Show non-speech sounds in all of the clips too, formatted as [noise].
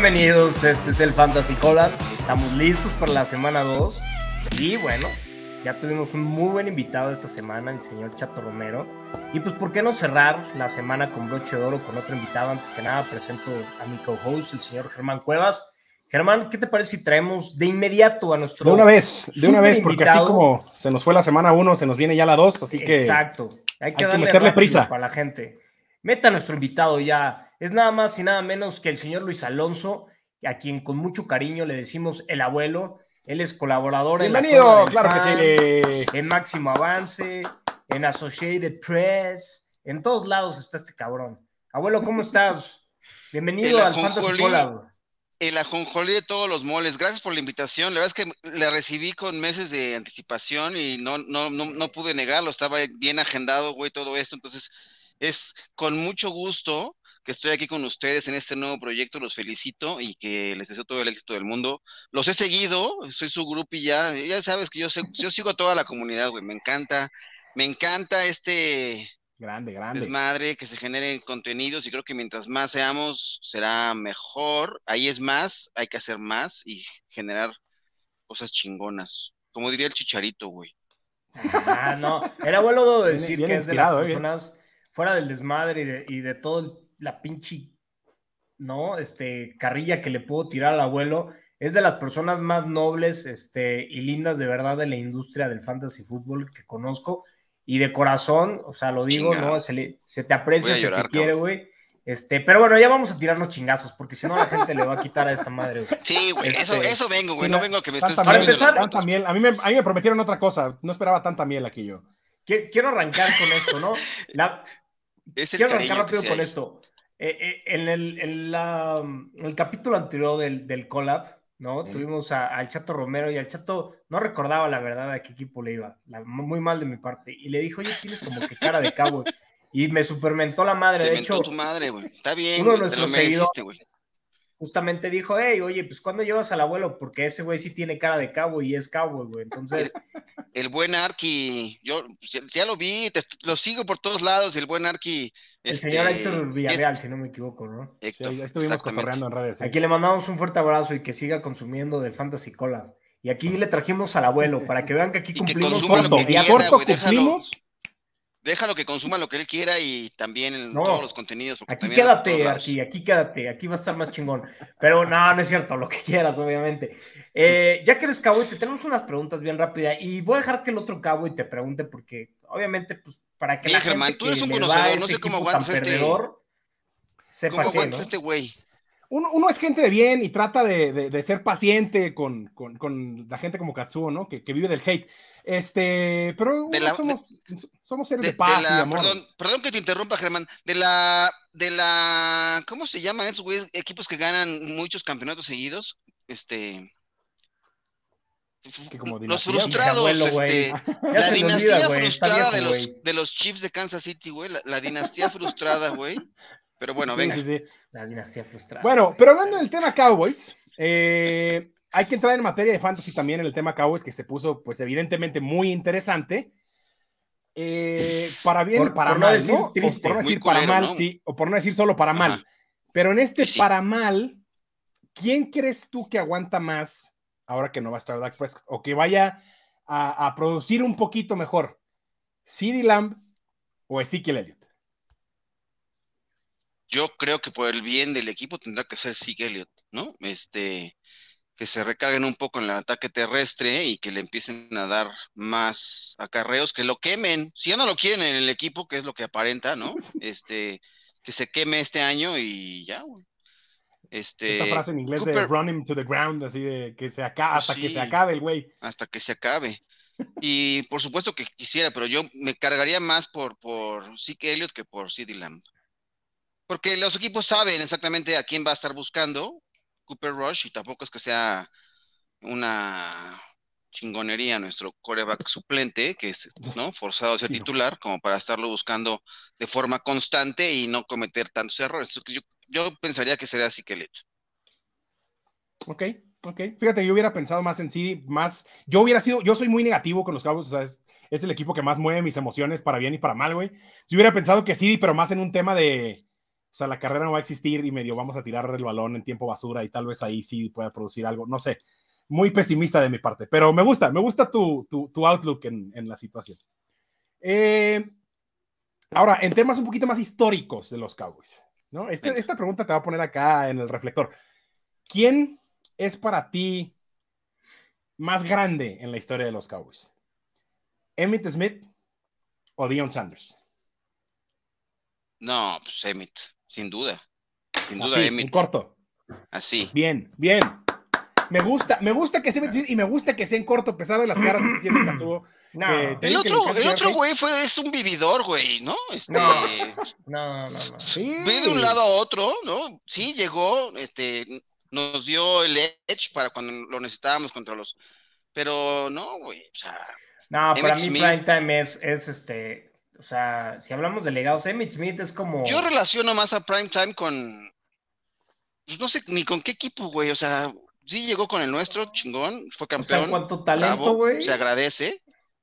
Bienvenidos, este es el Fantasy Collab. Estamos listos para la semana 2. Y bueno, ya tuvimos un muy buen invitado esta semana, el señor Chato Romero. Y pues, ¿por qué no cerrar la semana con broche de oro con otro invitado? Antes que nada, presento a mi co-host, el señor Germán Cuevas. Germán, ¿qué te parece si traemos de inmediato a nuestro. De una vez, de una vez, porque así como se nos fue la semana 1, se nos viene ya la 2, así que. Exacto, hay que, darle meterle prisa para la gente. Meta a nuestro invitado ya es nada más y nada menos que el señor Luis Alonso, a quien con mucho cariño le decimos el abuelo. Él es colaborador Bienvenido, en claro que sí. En Máximo Avance, en Associated Press, en todos lados está este cabrón. Abuelo, ¿cómo estás? [laughs] Bienvenido al Fantasy. El ajonjolí de todos los moles. Gracias por la invitación. La verdad es que la recibí con meses de anticipación y no, no, no, no pude negarlo. Estaba bien agendado, güey, todo esto. Entonces, es con mucho gusto que estoy aquí con ustedes en este nuevo proyecto. Los felicito y que les deseo todo el éxito del mundo. Los he seguido, soy su grupo y ya, ya sabes que yo, yo sigo a toda la comunidad, güey. Me encanta, me encanta este grande, grande. desmadre, que se generen contenidos y creo que mientras más seamos, será mejor. Ahí es más, hay que hacer más y generar cosas chingonas. Como diría el chicharito, güey. Ah, no. Era bueno decir que es de las ¿eh? personas fuera del desmadre y de, y de todo la pinche, ¿no? Este, carrilla que le puedo tirar al abuelo. Es de las personas más nobles este, y lindas de verdad de la industria del fantasy fútbol que conozco. Y de corazón, o sea, lo digo, ¿no? Se, se, te aprecia, se te quiere, güey. Este, pero bueno, ya vamos a tirarnos chingazos, porque si no la gente le va a quitar a esta madre, güey. Sí, güey, eso, este, eso vengo, güey, no vengo a que me estés... Para empezar, tanta miel. A, mí me, a mí me prometieron otra cosa, no esperaba tanta miel aquí yo. Quiero arrancar con esto, ¿no? La, Quiero arrancar rápido con esto. Eh, eh, en, el, en, el, capítulo anterior del, del collab, ¿no? Tuvimos al Chato Romero y al Chato no recordaba la verdad a qué equipo le iba. muy mal de mi parte. Y le dijo, oye, tienes como que cara de cabo. Y me supermentó la madre. de hecho, tu madre, güey. Está bien, uno de nuestros seguidores justamente dijo, hey, oye, pues ¿cuándo llevas al abuelo? Porque ese güey sí tiene cara de cabo y es cabo, güey. Entonces. [laughs] El, buen Arqui, yo ya, lo vi, lo sigo por todos lados, el buen Arqui. El señor este, Héctor Villarreal, si no me equivoco, ¿no? sí, estuvimos cotorreando en redes. Aquí le mandamos un fuerte abrazo y que siga consumiendo del Fantasy Cola. Y aquí le trajimos al abuelo para que vean que aquí cumplimos. corto, corto cumplimos déjalo que consuma lo que él quiera y también en todos los contenidos. Aquí quédate, aquí, aquí quédate, aquí va a estar más chingón. Pero no, no es cierto, lo que quieras, obviamente. Eh, ya que eres cowboy, te tenemos unas preguntas bien rápidas y voy a dejar que el otro cowboy te pregunte porque obviamente, pues, para que la Germán, tú eres un conocedor, no sé cómo aguantas este... Perdedor, sepa ¿Cómo aguantas este güey? Uno, es gente de bien y trata de, ser paciente con, la gente como Katsuo, ¿no? Que, vive del hate. Este, pero somos, somos seres de, paz y amor. Perdón, que te interrumpa, Germán. De la, de la, ¿cómo se llaman esos equipos que ganan muchos campeonatos seguidos? Este, los frustrados, este, la [laughs] dinastía frustrada de, los, de los Chiefs de Kansas City, güey, la dinastía frustrada, güey. Pero bueno, venga. Sí, sí. La dinastía frustrada. Bueno, pero hablando del tema Cowboys, eh, hay que entrar en materia de fantasy también en el tema Cowboys, que se puso, pues, evidentemente muy interesante. Eh, para bien para mal, ¿no? por no decir para mal, sí, o por no decir solo para mal. Pero en este para mal, ¿quién crees tú que aguanta más ahora que no va a estar Dak Prescott? O que vaya a, a producir un poquito mejor. ¿CeeDee Lamb o Ezekiel Elliott? yo creo que por el bien del equipo tendrá que ser Sig Elliott, ¿no? Este, que se recarguen un poco en el ataque terrestre y que le empiecen a dar más acarreos, que lo quemen. Si ya no lo quieren en el equipo, que es lo que aparenta, ¿no? [laughs] Este, que se queme este año y ya, güey. Este, Esta frase en inglés de run him to the ground, así de que se acabe, hasta que se acabe el güey. Hasta que se acabe. Y por supuesto que quisiera, pero yo me cargaría más por, por Zeke Elliott que por CD Lamb. Porque los equipos saben exactamente a quién va a estar buscando Cooper Rush y tampoco es que sea una chingonería nuestro coreback suplente, que es ¿no? forzado a ser titular, como para estarlo buscando de forma constante y no cometer tantos errores. Yo, yo pensaría que sería así que el hecho. Ok, ok. Fíjate, yo hubiera pensado más en sí, más. Yo hubiera sido, yo soy muy negativo con los Cowboys, o sea, es, es el equipo que más mueve mis emociones para bien y para mal, güey. Yo hubiera pensado que sí, pero más en un tema de O sea, la carrera no va a existir y medio vamos a tirar el balón en tiempo basura y tal vez ahí sí pueda producir algo. No sé, muy pesimista de mi parte, pero me gusta, me gusta tu, tu, outlook en, en, la situación. Eh, ahora, en temas un poquito más históricos de los Cowboys, ¿no? Este, esta pregunta te va a poner acá en el reflector. ¿Quién es para ti más grande en la historia de los Cowboys? ¿Emmett Smith o Dion Sanders? No, pues Emmett, sin duda. Sin duda, Así, En corto. Así. Bien, bien. Me gusta, me gusta que sea y me gusta que sea en corto, a pesar de las caras que tiene Katsuo. No, el otro, el otro güey fue, es un vividor, güey, ¿no? Este, no, no, no. no. Sí. de un lado a otro, ¿no? Sí, llegó, este, nos dio el edge para cuando lo necesitábamos contra los. Pero no, güey, o sea. No, para mí Prime Time es, es este. O sea, si hablamos de legados, Emmett Smith es como. Yo relaciono más a Prime Time con. Pues no sé ni con qué equipo, güey. O sea, sí llegó con el nuestro, chingón, fue campeón. O sea, cuánto talento, güey. Se agradece.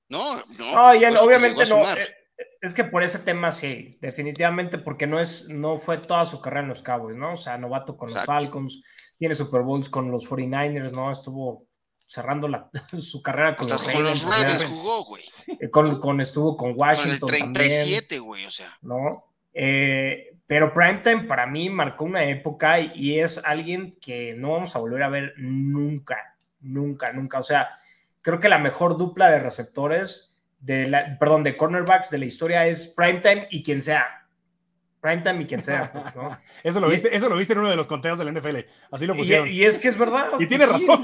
No, no. y obviamente no. Eh, es que por ese tema sí, definitivamente, porque no es, no fue toda su carrera en los Cowboys, ¿no? O sea, novato con los Falcons, tiene Super Bowls con los 49ers, ¿no? Estuvo cerrando la, [laughs] su carrera con los Ravens. jugó, güey. Eh, con, estuvo con Washington. Con el 37, güey, o sea. ¿No? Eh, pero Primetime para mí marcó una época y, es alguien que no vamos a volver a ver nunca, nunca, nunca. O sea, creo que la mejor dupla de receptores, de la, perdón, de cornerbacks de la historia es Primetime y quien sea. Primetime y quien sea. Pues, ¿no? [laughs] eso, lo viste, eso lo viste en uno de los conteos del NFL. Así lo pusieron. Y, es que es verdad. y tiene razón.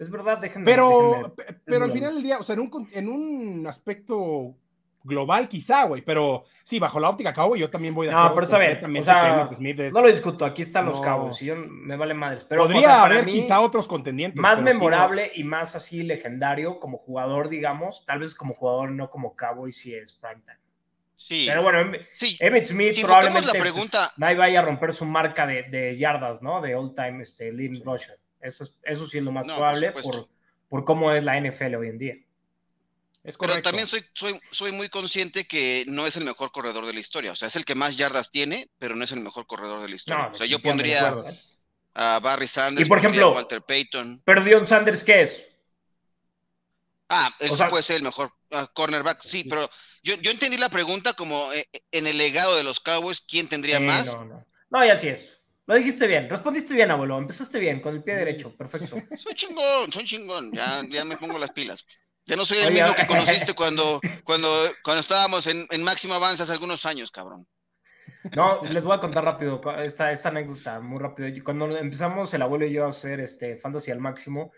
Es verdad, déjenme. Pero, pero al final del día, o sea, en un, en un aspecto global quizá, güey, pero sí, bajo la óptica Cowboy yo también voy de acuerdo. No, pero está bien, o sea, no lo discuto, aquí están los cabos y yo me vale madres. Pero, Podría haber quizá otros contendientes. Más memorable y más así legendario como jugador, digamos, tal vez como jugador, no como Cowboy, si es primetime. Sí. Pero bueno, sí. Emmett Smith probablemente la pues, pregunta... nadie vaya a romper su marca de, de yardas, ¿no? De all time este, leading rusher. Eso, eso sí es lo más probable por, por cómo es la NFL hoy en día. Pero también soy, soy, soy muy consciente que no es el mejor corredor de la historia. O sea, es el que más yardas tiene, pero no es el mejor corredor de la historia. o sea, yo pondría a Barry Sanders, y por ejemplo, a Walter Payton. Pero Dion Sanders, ¿qué es? Ah, él puede ser el mejor ah, cornerback, sí, pero yo, yo, entendí la pregunta como eh, en el legado de los Cowboys, ¿quién tendría más? No, no. No, y así es. Lo dijiste bien, respondiste bien, abuelo. Empezaste bien, con el pie derecho, perfecto. [laughs] Soy chingón, soy chingón. Ya, ya me pongo las pilas. Ya no soy el mismo que [laughs] conociste cuando, cuando, cuando estábamos en, en Máximo Avanza hace algunos años, cabrón. No, les voy a contar rápido esta, esta anécdota, muy rápido. Cuando empezamos el abuelo y yo a hacer este Fantasy al máximo,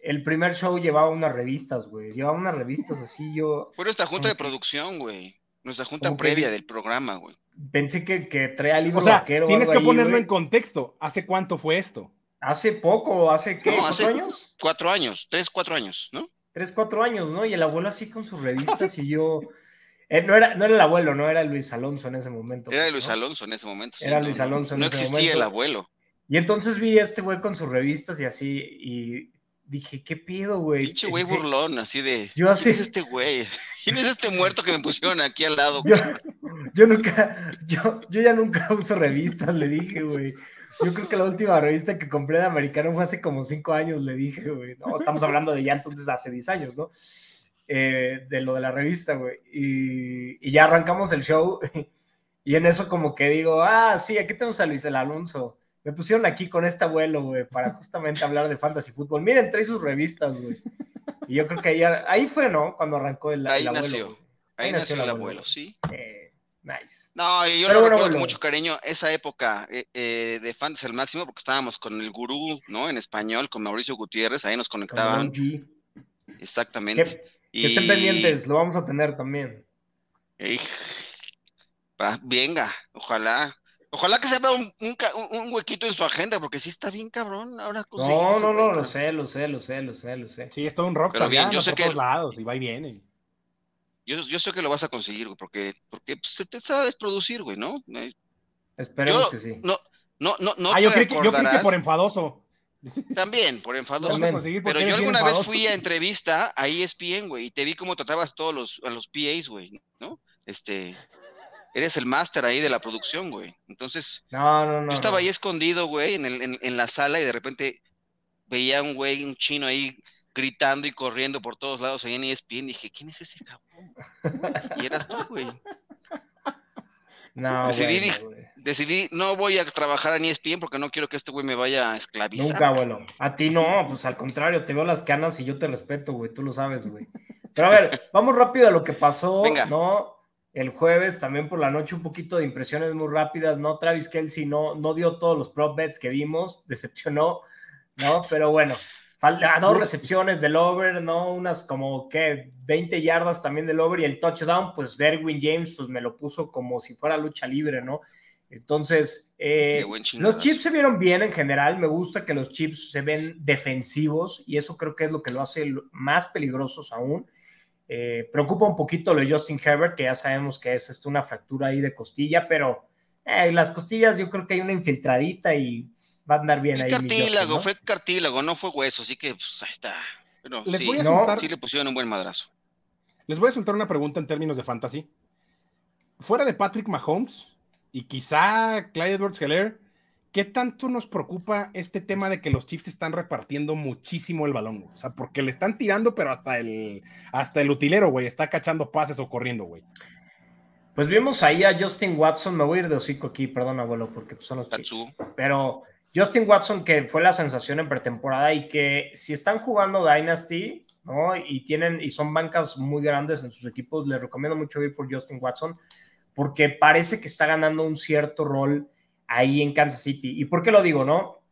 el primer show llevaba unas revistas, güey. Llevaba unas revistas así, yo. Fue nuestra junta de producción, güey. Nuestra junta previa del programa, güey. Pensé que, que traía libro o sea, Tienes que ponerlo en contexto. ¿Hace cuánto fue esto? Hace poco, ¿hace qué? ¿Cuatro años? Cuatro años, tres, cuatro años, ¿no? tres, cuatro años, ¿no? Y el abuelo así con sus [laughs] revistas y yo... Eh, no, era, no era el abuelo, no era Luis Alonso en ese momento. Era Luis Alonso en ese momento. Era Luis Alonso en no ese momento. No existía el abuelo. Y entonces vi a este güey con sus revistas y así, y dije, ¿qué pido, güey? Pinche güey burlón, así de. Yo así... ¿Quién es este güey? [laughs] ¿Quién es este muerto que me pusieron aquí al lado? Yo, yo nunca, yo, yo ya nunca [laughs] uso revistas, le dije, güey. Yo creo que la última revista que compré de americano fue hace como cinco años, le dije, güey. No, estamos hablando de ya entonces hace diez años, ¿no? Eh, de lo de la revista, güey. Y, ya arrancamos el show. [laughs] Y en eso como que digo, ah, sí, aquí tenemos a Luis el Alonso. Me pusieron aquí con este abuelo, güey, para justamente hablar de fantasy fútbol. Miren, trae sus revistas, güey. Y yo creo que ahí, ahí fue, ¿no? Cuando arrancó el, ahí abuelo. Nació. Ahí, nació, el abuelo, sí. Eh, nice. No, yo lo recuerdo con mucho cariño esa época eh, eh, de Fantasy al máximo, porque estábamos con el gurú, ¿no? En español, con Mauricio Gutiérrez, ahí nos conectaban. Exactamente. Que estén pendientes, lo vamos a tener también. venga, ojalá. Ojalá que se abra un, un, huequito en su agenda, porque sí está bien cabrón ahora. No, no, no, lo sé, lo sé, lo sé, lo sé, lo sé. Sí, es todo un rock Pero bien, yo sé que... lados, y va y viene. Yo, yo sé que lo vas a conseguir, güey, porque, porque pues, te sabes producir, güey, ¿no? Esperemos que sí. No, no, no, no ah, yo, creo que, yo creo que por enfodoso. También, por enfadoso. pero yo alguna vez fui a entrevista a ESPN, güey, y te vi cómo tratabas todos los, a los PAs, güey, ¿no? Este. Eres el máster ahí de la producción, güey. Entonces, no, no, no, yo estaba ahí escondido, güey, en, el, en, la sala y de repente veía un güey, un chino ahí gritando y corriendo por todos lados ahí en ESPN. Y dije, ¿quién es ese cabrón? Y eras tú, güey. No, decidí, decidí, no voy a trabajar en ESPN porque no quiero que este güey me vaya a esclavizar. Nunca, bueno. A ti no, pues al contrario, te veo las canas y yo te respeto, güey. Tú lo sabes, güey. Pero a ver, vamos rápido a lo que pasó, ¿no? El jueves, también por la noche, un poquito de impresiones muy rápidas, ¿no? Travis Kelsey no, no dio todos los prop bets que dimos, [laughs] decepcionó, ¿no? Pero bueno, a dos recepciones del over, ¿no? Unas como, ¿qué? 20 yardas también del over y el touchdown, pues Derwin James, pues me lo puso como si fuera lucha libre, ¿no? Entonces, eh, los chips se vieron bien en general. Me gusta que los chips se ven defensivos y eso creo que es lo que lo hace más peligrosos aún. Eh, preocupa un poquito lo de Justin Herbert, que ya sabemos que es este, una fractura ahí de costilla, pero eh, las costillas yo creo que hay una infiltradita y va a andar bien ahí. Cartílago, fue cartílago, no fue hueso, así que pues, ahí está. Pero Les voy a soltar, sí le pusieron un buen madrazo. Les voy a soltar una pregunta en términos de fantasy. Fuera de Patrick Mahomes y quizá Clyde Edwards Heller, ¿qué tanto nos preocupa este tema de que los Chiefs están repartiendo muchísimo el balón? O sea, porque le están tirando, pero hasta el, hasta el utilero, güey, está cachando pases o corriendo, güey. Pues vimos ahí a Justin Watson, me voy a ir de hocico aquí, perdón, abuelo, porque pues, son los Chiefs. Pero Justin Watson, que fue la sensación en pretemporada y que si están jugando Dynasty, ¿no? Y tienen, y son bancas muy grandes en sus equipos, les recomiendo mucho ir por Justin Watson, porque parece que está ganando un cierto rol ahí en Kansas City. ¿Y por qué lo digo, no?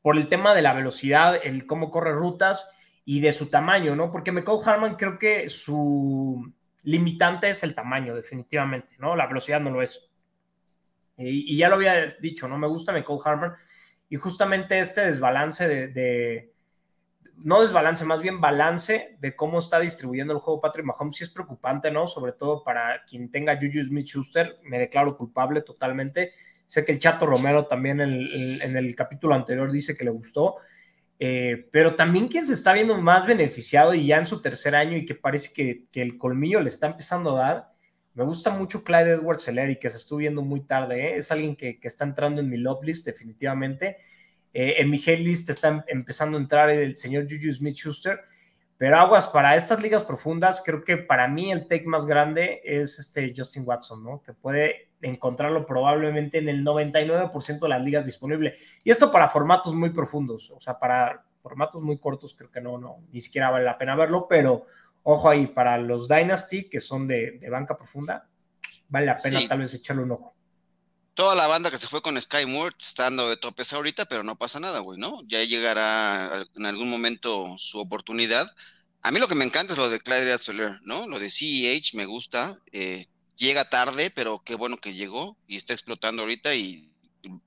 Por el tema de la velocidad, el cómo corre rutas y de su tamaño, ¿no? Porque McCall Harman creo que su limitante es el tamaño, definitivamente, ¿no? La velocidad no lo es. Y, ya lo había dicho, ¿no? Me gusta McCall Harman y justamente este desbalance de, no desbalance, más bien balance de cómo está distribuyendo el juego Patrick Mahomes, sí es preocupante, ¿no? Sobre todo para quien tenga Juju Smith-Schuster, me declaro culpable totalmente. Sé que el Chato Romero también en el, capítulo anterior dice que le gustó, eh, pero también quien se está viendo más beneficiado y ya en su tercer año y que parece que, el colmillo le está empezando a dar, me gusta mucho Clyde Edwards y que se estuvo viendo muy tarde. ¿eh? Es alguien que, está entrando en mi love list, definitivamente. Eh, en mi hate list está empezando a entrar el señor Juju Smith Schuster. Pero aguas, para estas ligas profundas, creo que para mí el take más grande es este Justin Watson, ¿no? Que puede encontrarlo probablemente en el 99% de las ligas disponibles. Y esto para formatos muy profundos, o sea, para formatos muy cortos creo que no, no, ni siquiera vale la pena verlo, pero Ojo ahí, para los Dynasty, que son de, banca profunda, vale la pena tal vez echarle un ojo. Toda la banda que se fue con Sky Moore está dando de topes ahorita, pero no pasa nada, güey, ¿no? Ya llegará en algún momento su oportunidad. A mí lo que me encanta es lo de Clyde Soler, ¿no? Lo de CEH me gusta. Eh, llega tarde, pero qué bueno que llegó y está explotando ahorita y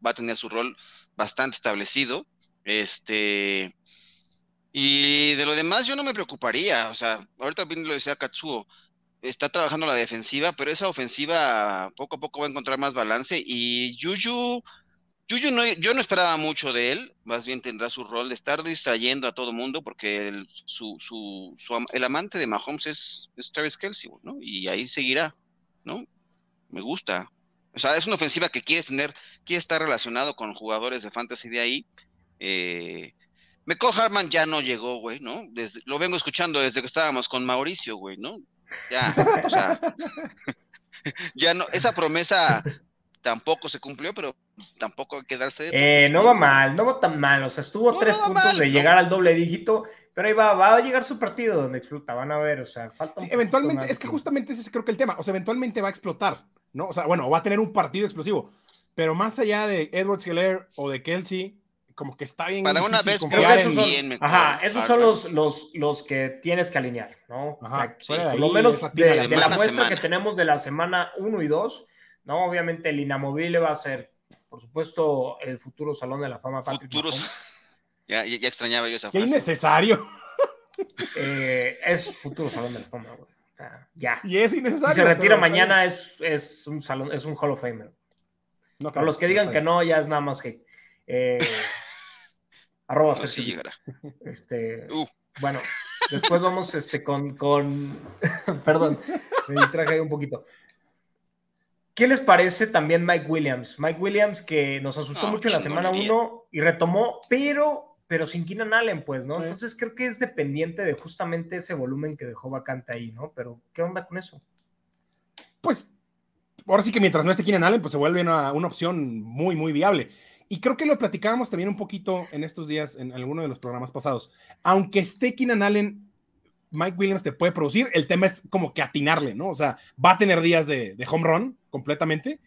va a tener su rol bastante establecido. Este, y de lo demás yo no me preocuparía, o sea, ahorita bien lo decía Katsuo, está trabajando la defensiva, pero esa ofensiva poco a poco va a encontrar más balance y Yuyu, Yuyu no, yo no esperaba mucho de él, más bien tendrá su rol de estar distrayendo a todo mundo porque el, su, su, el amante de Mahomes es, es Travis Kelsey, ¿no? Y ahí seguirá, ¿no? Me gusta. O sea, es una ofensiva que quieres tener, quiere estar relacionado con jugadores de fantasy de ahí. Eh, McCall Harman ya no llegó, güey, ¿no? Desde, lo vengo escuchando desde que estábamos con Mauricio, güey, ¿no? Ya, o sea, [laughs] ya no, esa promesa tampoco se cumplió, pero tampoco hay que darse de eh, no va mal, no va tan mal, o sea, estuvo tres puntos de llegar al doble dígito, pero ahí va, va a llegar su partido donde explota, van a ver, o sea, falta sí, eventualmente, es que justamente ese creo que el tema, o sea, eventualmente va a explotar, ¿no? O sea, bueno, va a tener un partido explosivo, pero más allá de Edwards Hiller o de Kelsey, como que está bien. Para una vez, creo que esos son, ajá, esos son los, los, los, que tienes que alinear, ¿no? Ajá, por lo menos de, la muestra que tenemos de la semana 1 y 2, ¿no? Obviamente el inamovible va a ser, por supuesto, el futuro Salón de la Fama Patrick Futuros. Ya, ya, extrañaba yo esa frase. Qué innecesario. [laughs] [laughs] Eh, es futuro Salón de la Fama, güey. O sea, ya. Y es innecesario. Si se retira mañana es, es, un salón, es un Hall of Famer. No, Para los que digan que no, ya es nada más que eh, [laughs] Arroba. Este, uh. Bueno, después vamos este, con, con... Perdón, me distraje ahí un poquito. ¿Qué les parece también Mike Williams? Mike Williams que nos asustó mucho en la semana 1 y retomó, pero, pero sin Keenan Allen, pues, ¿no? Entonces creo que es dependiente de justamente ese volumen que dejó vacante ahí, ¿no? Pero, ¿qué onda con eso? Pues, ahora sí que mientras no esté Keenan Allen, pues se vuelve una, una opción muy, muy viable. Y creo que lo platicábamos también un poquito en estos días, en alguno de los programas pasados. Aunque esté Keenan Allen, Mike Williams te puede producir. El tema es como que atinarle, ¿no? O sea, va a tener días de, home run completamente.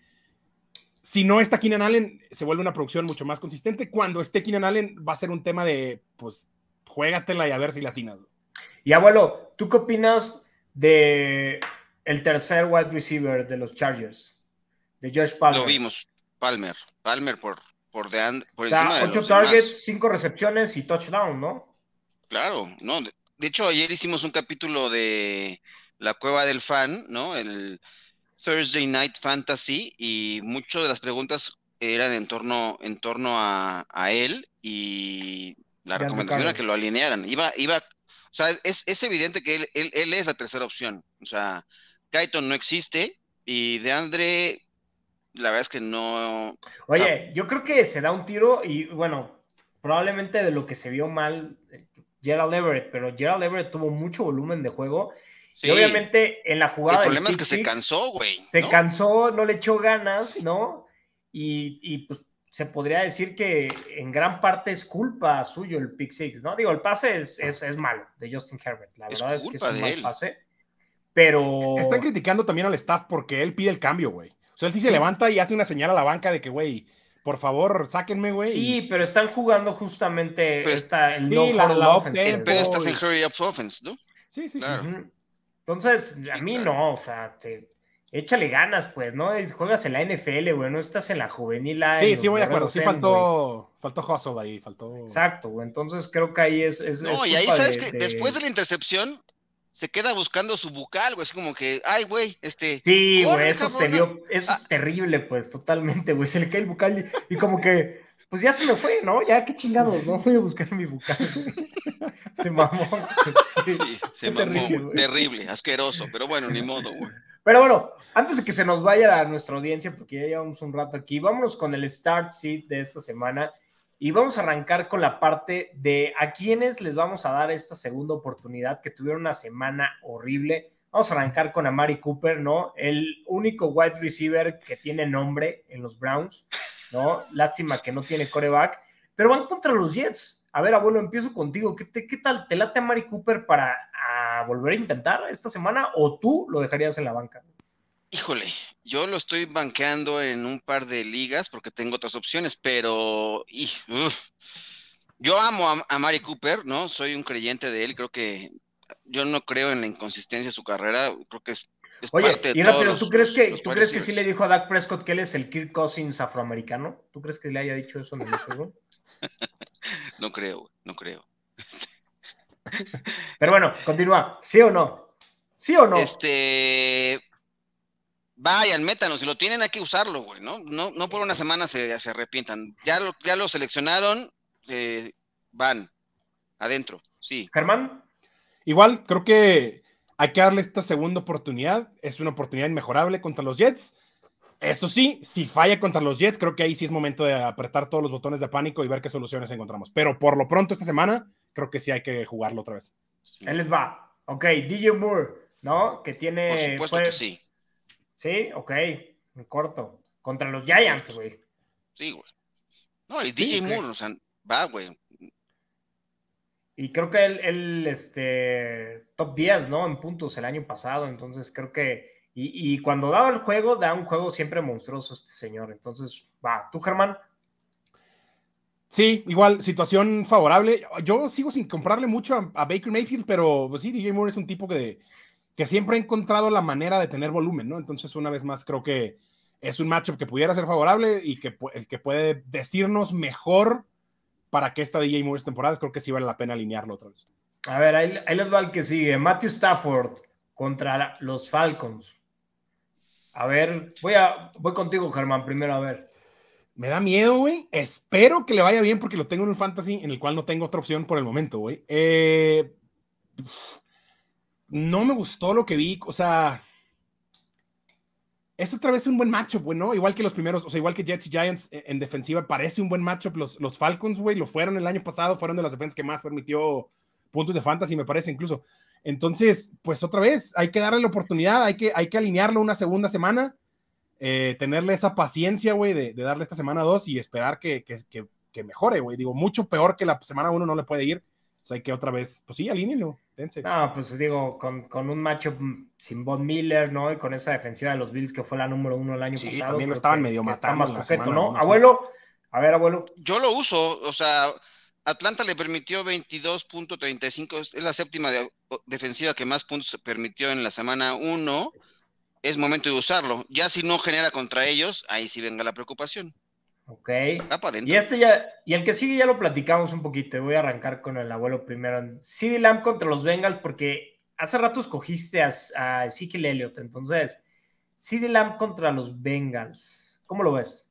Si no está Keenan Allen, se vuelve una producción mucho más consistente. Cuando esté Keenan Allen, va a ser un tema de, pues, juégatela y a ver si la atinas. Y abuelo, ¿tú qué opinas de el tercer wide receiver de los Chargers? De Josh Palmer. Lo vimos, Palmer. Palmer por, por, de, por encima de ocho targets, cinco recepciones y touchdown, ¿no? Claro, no, de hecho, ayer hicimos un capítulo de La Cueva del Fan, ¿no? El Thursday Night Fantasy, y muchas de las preguntas eran en torno, en torno a, él y la recomendación era que lo alinearan. Iba, iba, o sea, es, es evidente que él, él, es la tercera opción. O sea, Kaiton no existe y de Andre, la verdad es que no. Oye, yo creo que se da un tiro y bueno, probablemente de lo que se vio mal, Gerald Everett, pero Gerald Everett tuvo mucho volumen de juego. Y obviamente en la jugada. El problema es que se cansó, güey. Se cansó, no le echó ganas, ¿no? Y, pues se podría decir que en gran parte es culpa suyo el pick six, ¿no? Digo, el pase es, es, malo de Justin Herbert. La verdad es, que es un mal pase. Pero. Están criticando también al staff porque él pide el cambio, güey. O sea, él sí se levanta y hace una señal a la banca de que, güey, por favor, sáquenme, güey. Sí, pero están jugando justamente pero, esta, el no la, la offense. Pero estás en hurry up offense, ¿no? Sí, sí, sí. Entonces, a mí no, o sea, te, échale ganas, pues, ¿no? Juegas en la NFL, güey, no estás en la juvenil. Sí, sí, voy de acuerdo. Sí, faltó, faltó Hustle ahí, faltó. Exacto, güey. Entonces creo que ahí es. es no, y ahí sabes que después de la intercepción, se queda buscando su bucal, güey, así como que, ay, güey, este. Sí, güey, eso se vio, eso es ah. terrible, pues, totalmente, güey, se le cae el bucal y, como que, pues ya se me fue, ¿no? Ya, qué chingados, ¿no? Voy a buscar mi bucal. Se mamó. [laughs] Sí, se mamó, terrible, asqueroso, pero bueno, ni modo, güey. Pero bueno, antes de que se nos vaya a nuestra audiencia, porque ya llevamos un rato aquí, vámonos con el start seat de esta semana. Y vamos a arrancar con la parte de a quiénes les vamos a dar esta segunda oportunidad que tuvieron una semana horrible. Vamos a arrancar con Amari Cooper, ¿no? El único wide receiver que tiene nombre en los Browns, ¿no? Lástima que no tiene coreback, pero van contra los Jets. A ver, abuelo, empiezo contigo. ¿Qué, qué tal? ¿Te late a Amari Cooper para volver a intentar esta semana o tú lo dejarías en la banca? Híjole, yo lo estoy banqueando en un par de ligas porque tengo otras opciones, pero yo amo a, Mari Cooper, ¿no? Soy un creyente de él, creo que yo no creo en la inconsistencia de su carrera, creo que es, Oye, y rápido, ¿tú crees que tú crees que sí le dijo a Dak Prescott que él es el Kirk Cousins afroamericano? ¿Tú crees que le haya dicho eso en el juego? No creo, no creo. [laughs] Pero bueno, continúa, ¿sí o no? ¿Sí o no? Este, Vayan, métanos, si lo tienen hay que usarlo, güey, ¿no? No, no por una semana se, se arrepientan. Ya lo, ya lo seleccionaron, eh, van, adentro, sí. Germán. Igual, creo que hay que darle esta segunda oportunidad. Es una oportunidad inmejorable contra los Jets. Eso sí, si falla contra los Jets, creo que ahí sí es momento de apretar todos los botones de pánico y ver qué soluciones encontramos. Pero por lo pronto esta semana, creo que sí hay que jugarlo otra vez. Él les va. Ok, DJ Moore, ¿no? Que tiene. Por supuesto que sí. Sí, ok, en corto. Contra los Giants, güey. Sí, güey. No, y DJ Moore, o sea, va, güey. Y creo que él, este, top 10, ¿no? En puntos el año pasado, entonces creo que, y, cuando daba el juego, da un juego siempre monstruoso este señor, entonces, va, ¿tú, Germán? Sí, igual, situación favorable. Yo sigo sin comprarle mucho a, a Baker Mayfield, pero pues sí, DJ Moore es un tipo que que siempre ha encontrado la manera de tener volumen, ¿no? Entonces, una vez más, creo que es un matchup que pudiera ser favorable y que, que puede decirnos mejor para que esta DJ Moore temporada. Creo que sí vale la pena alinearlo otra vez. A ver, ahí, ahí les va el que sigue. Matthew Stafford contra los Falcons. A ver, voy, a, voy contigo, Germán, primero a ver. Me da miedo, güey. Espero que le vaya bien porque lo tengo en un fantasy en el cual no tengo otra opción por el momento, güey. Eh, no me gustó lo que vi, o sea, es otra vez un buen matchup, güey, ¿no? Igual que los primeros, o sea, igual que Jets y Giants en defensiva, parece un buen matchup. Los, los Falcons, güey, lo fueron el año pasado, fueron de las defensas que más permitió puntos de fantasy, me parece incluso. Entonces, pues otra vez, hay que darle la oportunidad, hay que, hay que alinearlo una segunda semana, eh, tenerle esa paciencia, güey, de, darle esta semana dos y esperar que, que, que mejore, güey. Digo, mucho peor que la semana uno no le puede ir. O sea, hay que otra vez, pues sí, alínenlo, dense. No, pues digo, con, con un matchup sin Von Miller, ¿no? Y con esa defensiva de los Bills que fue la número uno el año sí, pasado. también lo estaban medio matando. Más coqueto, ¿no? Abuelo, a ver, abuelo. Yo lo uso, o sea, Atlanta le permitió 22.35, es la séptima defensiva que más puntos permitió en la semana 1. Es momento de usarlo. Ya si no genera contra ellos, ahí sí venga la preocupación. Ok. Y este ya, y el que sigue ya lo platicamos un poquito. Voy a arrancar con el abuelo primero. CD Lamb contra los Bengals, porque hace rato escogiste a, a Ezekiel Elliott. Entonces, CD Lamb contra los Bengals. ¿Cómo lo ves?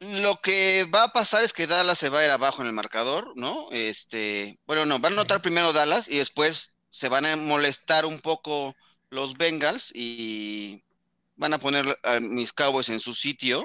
Lo que va a pasar es que Dallas se va a ir abajo en el marcador, ¿no? Este, bueno, no, van a notar primero Dallas y después se van a molestar un poco los Bengals y van a poner a mis Cowboys en su sitio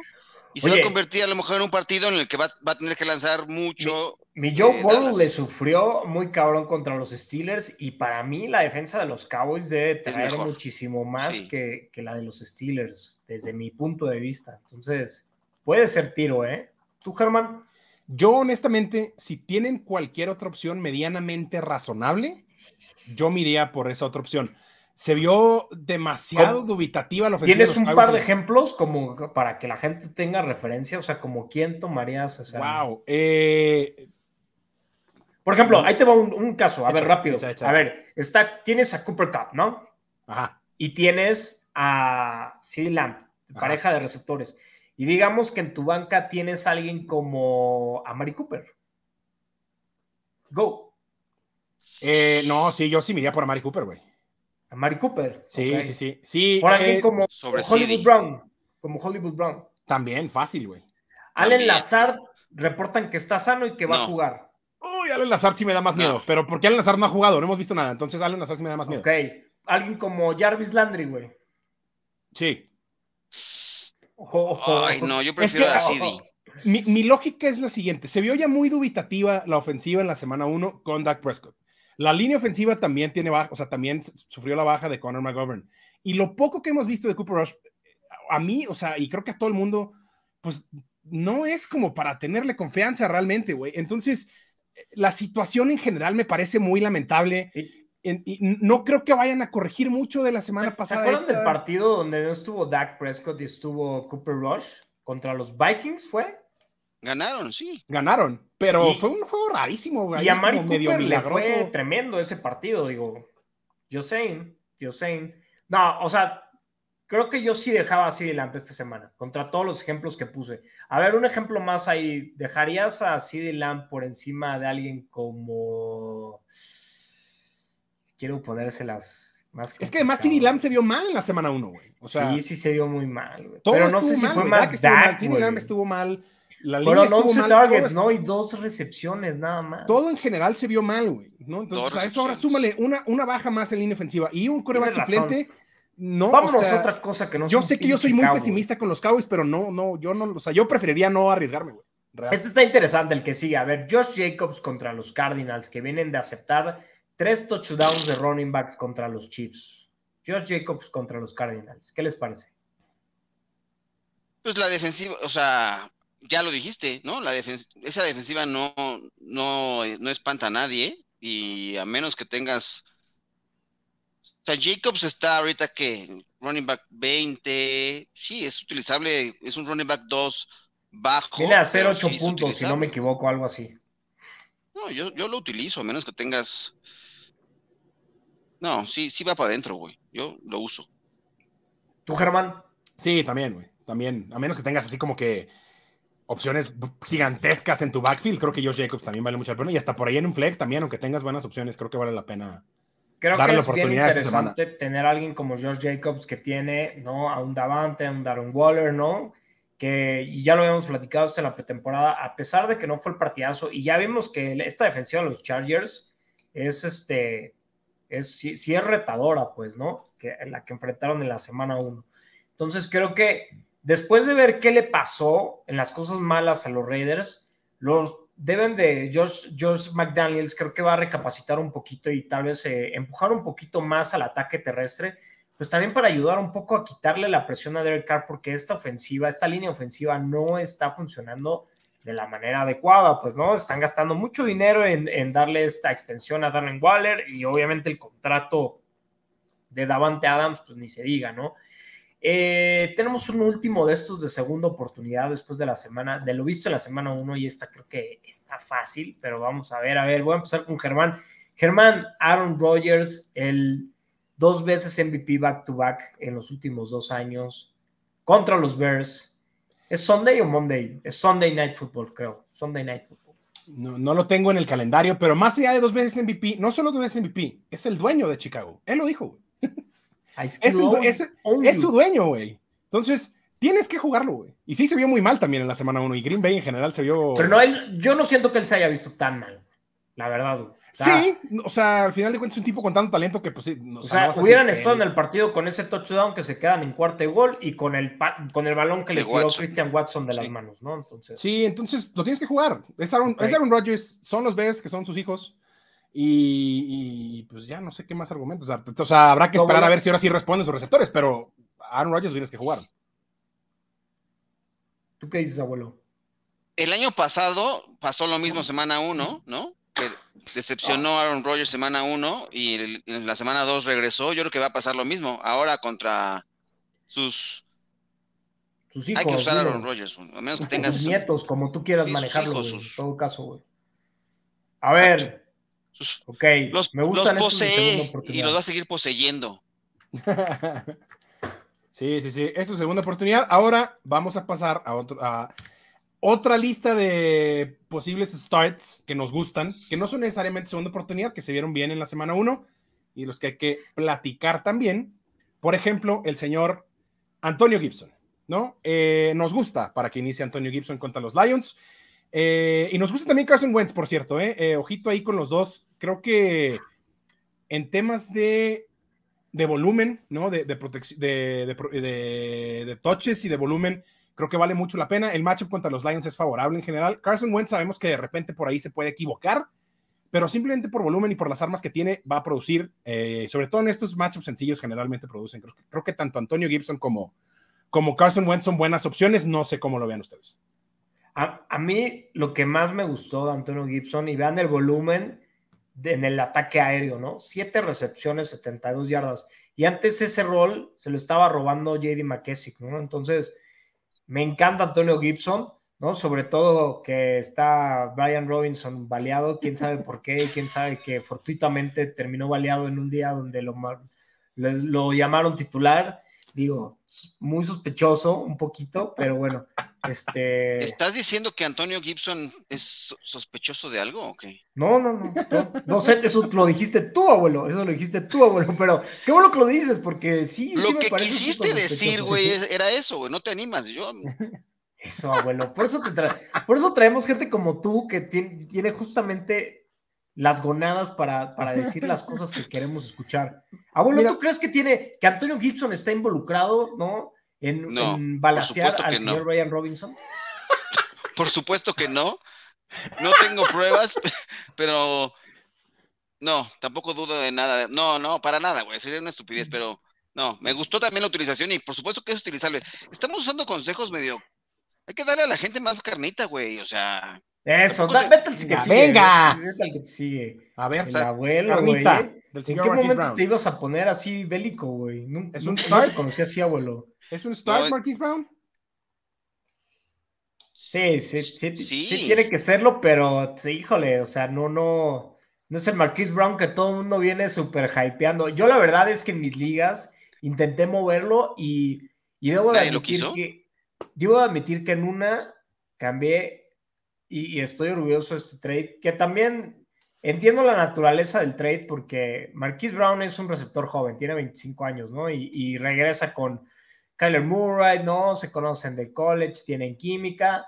y se va a convertir a lo mejor en un partido en el que va, a tener que lanzar mucho. Mi, Joe Burrow le sufrió muy cabrón contra los Steelers y para mí la defensa de los Cowboys debe traer muchísimo más que, que, la de los Steelers, desde mi punto de vista. Entonces, puede ser tiro, ¿eh? ¿Tú, Germán? Yo, honestamente, si tienen cualquier otra opción medianamente razonable, yo me iría por esa otra opción se vio demasiado dubitativa la ofensiva. ¿Tienes un par de ejemplos como para que la gente tenga referencia? O sea, como quién tomarías esa. Wow. Eh, Por ejemplo, ahí te va un, caso, a ver, rápido. a ver, está, tienes a Cooper Cup, ¿no? Ajá. Y tienes a CD Lamp, pareja de receptores. Y digamos que en tu banca tienes a alguien como a Mari Cooper. Go. Eh, no, sí, yo sí me iría por a Mari Cooper, güey. A Mari Cooper. Sí, sí, sí, sí. Por alguien eh, como Hollywood Brown. Como Hollywood Brown. También, fácil, güey. Allen Lazard reportan que está sano y que va a jugar. Uy, Allen Lazard sí me da más miedo. Pero porque Allen Lazard no ha jugado, no hemos visto nada. Entonces Allen Lazard sí me da más miedo. Ok. Alguien como Jarvis Landry, güey. Sí. Ay, no, yo [laughs] prefiero a CD. Mi, mi, lógica es la siguiente: se vio ya muy dubitativa la ofensiva en la semana 1 con Dak Prescott. La línea ofensiva también tiene baja, o sea, también sufrió la baja de Conor McGovern. Y lo poco que hemos visto de Cooper Rush, a mí, o sea, y creo que a todo el mundo, pues no es como para tenerle confianza realmente, güey. Entonces, la situación en general me parece muy lamentable. Y, no creo que vayan a corregir mucho de la semana pasada. ¿Se acuerdan del partido donde no estuvo Dak Prescott y estuvo Cooper Rush contra los Vikings? ¿Fue? Ganaron, sí. Ganaron, pero fue un juego rarísimo. Y a Mari medio le fue tremendo ese partido, digo. Yo sé, yo sé. No, o sea, creo que yo sí dejaba así delante esta semana, contra todos los ejemplos que puse. A ver, un ejemplo más ahí. ¿Dejarías a CD Lamb por encima de alguien como. Quiero ponérselas más. Es que además CD Lamb se vio mal en la semana 1, güey. O sea, sí, sí se vio muy mal, güey. Pero no sé si fue más Dak, CD Lamb estuvo mal. La Fueron 11 targets, ¿no? Y dos recepciones nada más. Todo en general se vio mal, güey. ¿no? Entonces, a eso ahora súmale una, una baja más en línea ofensiva y un coreback suplente. No, Vámonos a otra cosa que no Yo sé que yo soy muy pesimista con los Cowboys, pero no, no, yo no, o sea, yo preferiría no arriesgarme, güey. Este está interesante el que sigue. A ver, Josh Jacobs contra los Cardinals, que vienen de aceptar tres touchdowns de running backs contra los Chiefs. Josh Jacobs contra los Cardinals. ¿Qué les parece? Pues la defensiva, o sea, ya lo dijiste, ¿no? La esa defensiva no, no, no espanta a nadie y a menos que tengas... O sea, Jacobs está ahorita que running back 20, sí, es utilizable, es un running back 2 bajo. Tiene a hacer 8 puntos, si no me equivoco, algo así. No, yo, yo lo utilizo, a menos que tengas... No, sí, sí va para adentro, güey. Yo lo uso. ¿Tú, Germán? Sí, también, güey. También, a menos que tengas así como que opciones gigantescas en tu backfield, creo que Josh Jacobs también vale mucho la pena. Y hasta por ahí en un flex también, aunque tengas buenas opciones, creo que vale la pena creo darle que es oportunidad bien interesante tener a alguien como Josh Jacobs que tiene, ¿no? A un Davante, a un Darren Waller, ¿no? Que, y ya lo habíamos platicado hasta la pretemporada, a pesar de que no fue el partidazo, y ya vimos que esta defensiva de los Chargers es este es, sí, es retadora, pues, ¿no? Que la que enfrentaron en la semana 1. Entonces creo que después de ver qué le pasó en las cosas malas a los Raiders, los deben de George, McDaniels creo que va a recapacitar un poquito y tal vez eh, empujar un poquito más al ataque terrestre, pues también para ayudar un poco a quitarle la presión a Derek Carr porque esta ofensiva, esta línea ofensiva no está funcionando de la manera adecuada, pues no, están gastando mucho dinero en, darle esta extensión a Darren Waller y obviamente el contrato de Davante Adams, pues ni se diga, ¿no? Eh, tenemos un último de estos de segunda oportunidad después de la semana, de lo visto en la semana 1 y esta creo que está fácil, pero vamos a ver, a ver, voy a empezar con Germán. Germán, Aaron Rodgers, el dos veces MVP back to back en los últimos dos años contra los Bears. ¿Es Sunday o Monday? Es Sunday Night Football, creo. Sunday Night Football. No, no lo tengo en el calendario, pero más allá de dos veces MVP, no solo dos veces MVP, es el dueño de Chicago. Él lo dijo. [laughs] Es, su dueño, güey. Entonces, tienes que jugarlo, güey. Y sí se vio muy mal también en la semana 1. Y Green Bay en general se vio. Pero no, él, yo no siento que él se haya visto tan mal. La verdad, güey. sí, o sea, al final de cuentas es un tipo con tanto talento que pues sí. O, sea, hubieran estado en el partido con ese touchdown que se quedan en cuarto y gol y con el, con el balón que le tiró Christian Watson de las manos, ¿no? Entonces. Sí, entonces lo tienes que jugar. Es Aaron, es Aaron Rodgers, son los Bears que son sus hijos. Y, pues ya no sé qué más argumentos. O sea, habrá que esperar a ver si ahora sí responden sus receptores, pero Aaron Rodgers tienes que jugar. ¿Tú qué dices, abuelo? El año pasado pasó lo mismo semana 1, ¿no? Decepcionó a Aaron Rodgers semana 1 y en la semana 2 regresó. Yo creo que va a pasar lo mismo ahora contra sus sus hijos. Hay que usar a Aaron Rodgers, a menos que tengas. Sus nietos, como tú quieras manejarlos, en todo caso, güey. A ver, ok, los, me gustan los posee y los va a seguir poseyendo. [laughs] sí, sí, sí. Esta es segunda oportunidad. Ahora vamos a pasar a, otro, a otra lista de posibles starts que nos gustan, que no son necesariamente segunda oportunidad, que se vieron bien en la semana 1 y los que hay que platicar también. Por ejemplo, el señor Antonio Gibson, ¿no? Eh, nos gusta para que inicie Antonio Gibson contra los Lions. Eh, y nos gusta también Carson Wentz, por cierto, ¿eh? ¿eh? ojito ahí con los dos. Creo que en temas de, de volumen, ¿no? De, de, de, de, y de volumen, creo que vale mucho la pena. El matchup contra los Lions es favorable en general. Carson Wentz sabemos que de repente por ahí se puede equivocar, pero simplemente por volumen y por las armas que tiene va a producir, eh, sobre todo en estos matchups sencillos generalmente producen. Creo, creo que tanto Antonio Gibson como, como Carson Wentz son buenas opciones. No sé cómo lo vean ustedes. A, mí lo que más me gustó de Antonio Gibson, y vean el volumen en el ataque aéreo, ¿no? Siete recepciones, 72 yardas. Y antes ese rol se lo estaba robando JD McKessick, ¿no? Entonces, me encanta Antonio Gibson, ¿no? Sobre todo que está Brian Robinson baleado, quién sabe por qué, quién sabe que fortuitamente terminó baleado en un día donde lo, lo llamaron titular. Digo, muy sospechoso un poquito, pero bueno, este... ¿Estás diciendo que Antonio Gibson es sospechoso de algo o qué? No, no, no, no. sé, eso lo dijiste tú, abuelo. Eso lo dijiste tú, abuelo. Pero qué bueno que lo dices, porque sí. Lo que quisiste decir, güey, era eso, güey. No te animas. Yo. [laughs] Eso, abuelo. Por eso, Por eso traemos gente como tú que tiene, justamente las gonadas para, para, decir las [laughs] cosas que queremos escuchar. Abuelo, ¿tú crees que tiene, que Antonio Gibson está involucrado, no? en, no, al señor Brian Robinson? [laughs] Por supuesto que no. No tengo pruebas, [laughs] pero no, tampoco dudo de nada. No, no, para nada, güey. Sería una estupidez, pero no. Me gustó también la utilización y por supuesto que es utilizable. Estamos usando consejos medio. Hay que darle a la gente más carnita, güey. O sea. Eso, vete al que sigue. Venga. Vete al que sigue. A ver, el abuelo, güey. ¿En qué momento te ibas a poner así bélico, güey? es un start. conocí así, abuelo. ¿Es un start, Marquis Brown? Sí, sí, sí, sí, tiene que serlo, pero híjole, o sea, no, no, no es el Marquis Brown que todo el mundo viene súper hypeando. Yo la verdad es que en mis ligas intenté moverlo y, debo de admitir que debo admitir que en una cambié y, y, estoy orgulloso de este trade, que también entiendo la naturaleza del trade porque Marquis Brown es un receptor joven, tiene 25 años, ¿no? y regresa con Kyler Murray, ¿no? Se conocen de college, tienen química,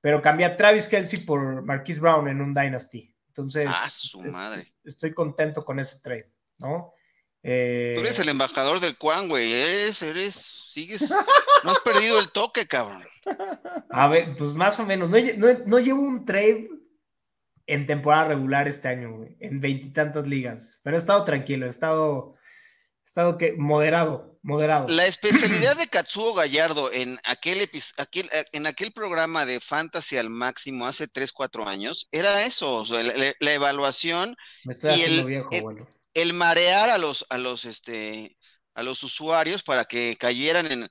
pero cambia Travis Kelsey por Marquise Brown en un Dynasty. Entonces, ah, su madre. estoy contento con ese trade. ¿no? Tú eres el eh, embajador del Cuan, güey. Eres, eres, sigues. No has perdido el toque, cabrón. A ver, pues más o menos. No, llevo un trade en temporada regular este año, güey. En veintitantas ligas. Pero he estado tranquilo, he estado, he estado que, moderado, moderado. La especialidad de Katsuo Gallardo en aquel, aquel, en aquel programa de Fantasy al máximo hace 3, 4 años era eso. la, evaluación. Me estoy haciendo viejo, bueno el marear a los, a los, este, a los usuarios para que cayeran en...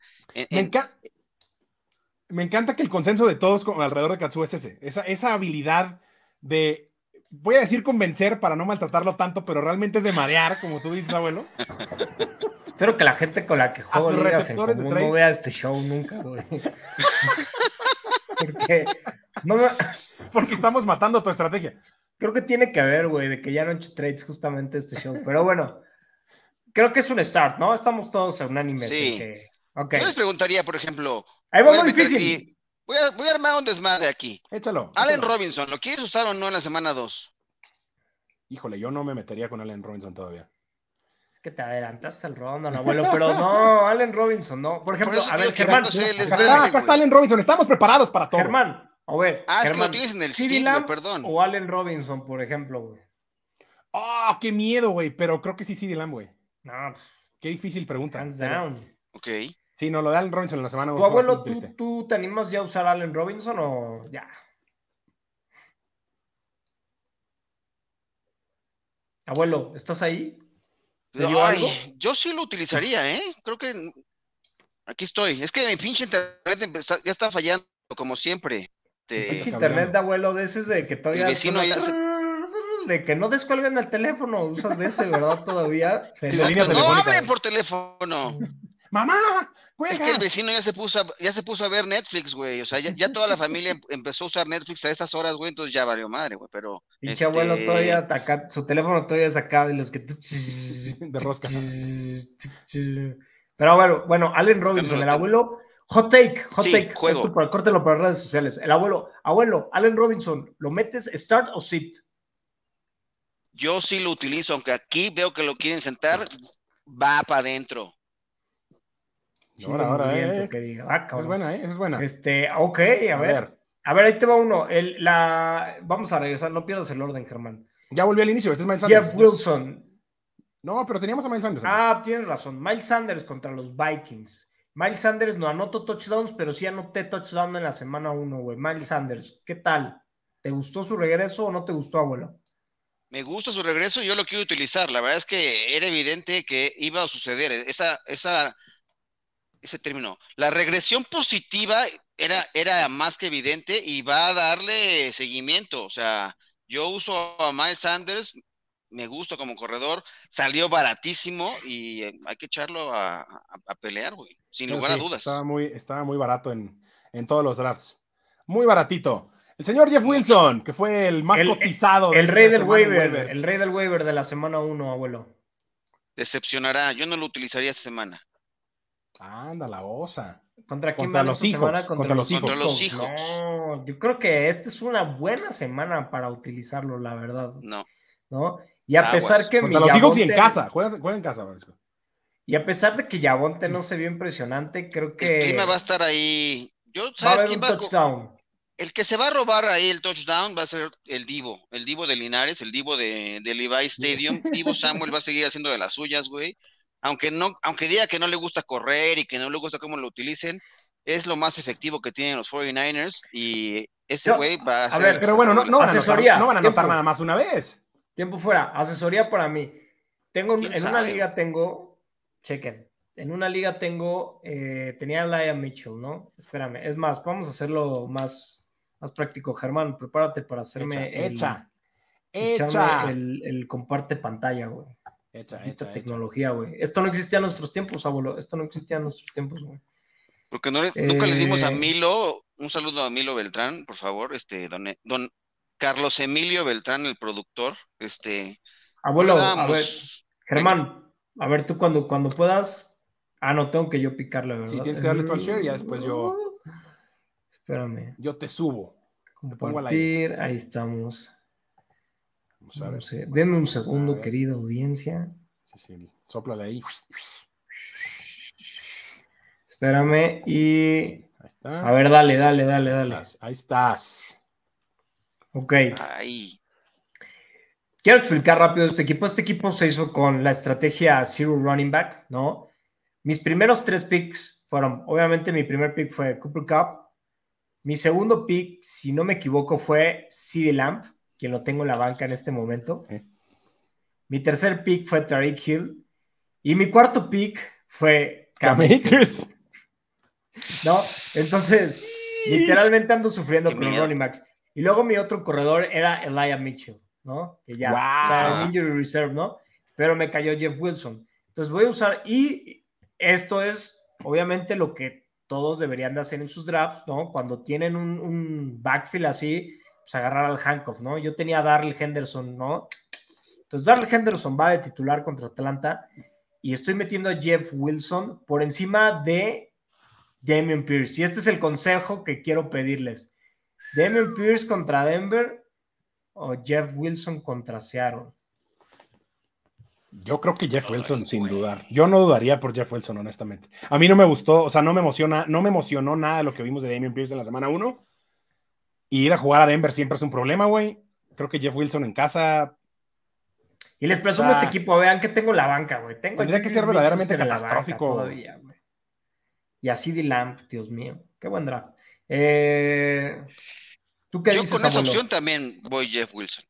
Me, encanta que el consenso de todos alrededor de Katsu es ese, esa, esa habilidad de, voy a decir convencer para no maltratarlo tanto, pero realmente es de marear, como tú dices, abuelo. [laughs] Espero que la gente con la que juego no vea este show nunca, güey. [laughs] Porque, no [laughs] Porque estamos matando tu estrategia. Creo que tiene que ver, güey, de que ya no he hecho trades justamente este show. Pero bueno, creo que es un start, ¿no? Estamos todos unánimes. Sí. Que... Okay. Yo les preguntaría, por ejemplo. Ahí va muy difícil. voy, a, voy, a, armar un desmadre aquí. Échalo. Allen Robinson, ¿lo quieres usar o no en la semana 2? Híjole, yo no me metería con Allen Robinson todavía. Es que te adelantas al rondo, no, abuelo, pero no, Allen Robinson, no. Por ejemplo, a ver, Germán. acá, está, acá está Allen Robinson, estamos preparados para todo. Germán, a ver. Ah, es que lo tienes en el sitio, perdón. O Allen Robinson, por ejemplo, güey. Ah, qué miedo, güey. Pero creo que sí, sí, Lamb, güey. No, pues, Qué difícil pregunta. Hands down. Ok. Sí, no, lo de Allen Robinson en la semana. ¿Tu abuelo, tú, tú, te animas ya a usar Allen Robinson o ya? Abuelo, ¿estás ahí? Ay, yo sí lo utilizaría, ¿eh? Creo que aquí estoy. Es que mi pinche internet ya está fallando, como siempre. Este, internet de abuelo de ese de que todavía. [laughs] De que no descuelguen el teléfono, usas de ese, ¿verdad? Todavía. no hablen por teléfono. [laughs] ¡Mamá! Es que el vecino ya se puso a, ya se puso a ver Netflix, güey. O sea, ya, toda la familia em, empezó a usar Netflix a estas horas, güey. Entonces ya valió madre, güey. Pero. Pinche este... abuelo todavía acá, su teléfono todavía es acá de los que. [laughs] De rosca. Pero bueno, bueno, Allen Robinson, el abuelo Hot take, hot take. Esto para, córtelo para redes sociales. El abuelo, abuelo, Allen Robinson, ¿lo metes start o sit? Yo sí lo utilizo, aunque aquí veo que lo quieren sentar, va para adentro. ahora, ahora, eh. es buena, ¿eh? Es buena. Este, ok, a, ver. A ver, ahí te va uno. El, la... Vamos a regresar, no pierdas el orden, Germán. Ya volvió al inicio, este es Miles Sanders. Jeff Wilson. No, pero teníamos a Miles Sanders. Ah, tienes razón. Miles Sanders contra los Vikings. Miles Sanders no anotó touchdowns, pero sí anoté touchdown en la semana 1, güey. Miles Sanders, ¿qué tal? ¿Te gustó su regreso o no te gustó, abuelo? Me gusta su regreso y yo lo quiero utilizar. La verdad es que era evidente que iba a suceder. Esa, esa, ese término. La regresión positiva era, era más que evidente y va a darle seguimiento. O sea, yo uso a Miles Sanders, me gusta como corredor, salió baratísimo y eh, hay que echarlo a, pelear, güey, sin lugar a dudas. Estaba muy, estaba muy barato en, todos los drafts. Muy baratito. El señor Jeff Wilson, que fue el más cotizado. El, rey del waiver, el rey del waiver de la semana 1, abuelo. Decepcionará, yo no lo utilizaría esta semana. Anda, la osa. ¿Contra quién contra los hijos, Contra, los hijos. Contra los hijos. No, yo creo que esta es una buena semana para utilizarlo, la verdad. No. ¿No? Y a pesar que Contra los hijos y en casa, juega, en casa, Y a pesar de que Yabonte no se vio impresionante, creo que. El clima va a estar ahí. Yo, ¿sabes quién va El que se va a robar ahí el touchdown va a ser el Divo, el Divo de Linares, el Divo de, de Levi Stadium. Divo Samuel va a seguir haciendo de las suyas, güey. Aunque no, aunque diga que no le gusta correr y que no le gusta cómo lo utilicen, es lo más efectivo que tienen los 49ers y ese güey va a, a ver, pero bueno, no, no, van a anotar, no van a anotar nada más una vez. Tiempo fuera, asesoría para mí. Tengo en una liga tengo, chequen, en una liga tengo, eh, tenía a Laia Mitchell, ¿no? Espérame, es más, vamos a hacerlo más, más práctico. Germán, prepárate para hacerme hecha, hecha, El, comparte pantalla, güey. Hecha, hecha, tecnología, güey. Esto no existía en nuestros tiempos, abuelo. Esto no existía en nuestros tiempos, güey. Porque no, nunca le dimos a eh, Milo, un saludo a Milo Beltrán, por favor, este, don, don Carlos Emilio Beltrán, el productor. Este, Abuelo, a ver, Germán, a ver tú cuando, cuando puedas. Ah, no tengo que yo picarle, ¿verdad? Sí, tienes que darle tu al share y ya después yo. Espérame. Yo te subo. Compartir, ahí estamos. Vamos a ver. Denme un segundo, querida audiencia. Sí, sí, soplale ahí. Espérame y. Ahí está. A ver, dale, dale, dale, dale. Ahí estás. Ok. Ahí. Quiero explicar rápido este equipo. Este equipo se hizo con la estrategia Zero Running Back, ¿no? Mis primeros tres picks fueron, obviamente mi primer pick fue Cooper Cup. Mi segundo pick, si no me equivoco, fue CD Lamp, quien lo tengo en la banca en este momento. Mi tercer pick fue Tariq Hill. Y mi cuarto pick fue Cam Akers. ¿No? Entonces, literalmente ando sufriendo con los running backs. Y luego mi otro corredor era Elijah Mitchell, ¿no? Que ya está en injury reserve, ¿no? Pero me cayó Jeff Wilson. Entonces voy a usar, y esto es obviamente lo que todos deberían de hacer en sus drafts, ¿no? Cuando tienen un, un backfield así, pues agarrar al handcuff, ¿no? Yo tenía a Darrell Henderson, ¿no? Entonces Darrell Henderson va de titular contra Atlanta y estoy metiendo a Jeff Wilson por encima de Damian Pierce. Y este es el consejo que quiero pedirles. Damian Pierce contra Denver o Jeff Wilson contra Seattle. Yo creo que Jeff Wilson, sin dudar. Yo no dudaría por Jeff Wilson, honestamente. A mí no me gustó, o sea, no me emociona, no me emocionó nada lo que vimos de Damian Pierce en la semana 1. Y ir a jugar a Denver siempre es un problema, güey. Creo que Jeff Wilson en casa. Y les presumo este equipo, vean que tengo la banca, güey. Tendría que ser verdaderamente catastrófico. Y así de Lamp, Dios mío. Qué buen draft. Eh, ¿Tú qué Yo con esa opción también voy Jeff Wilson.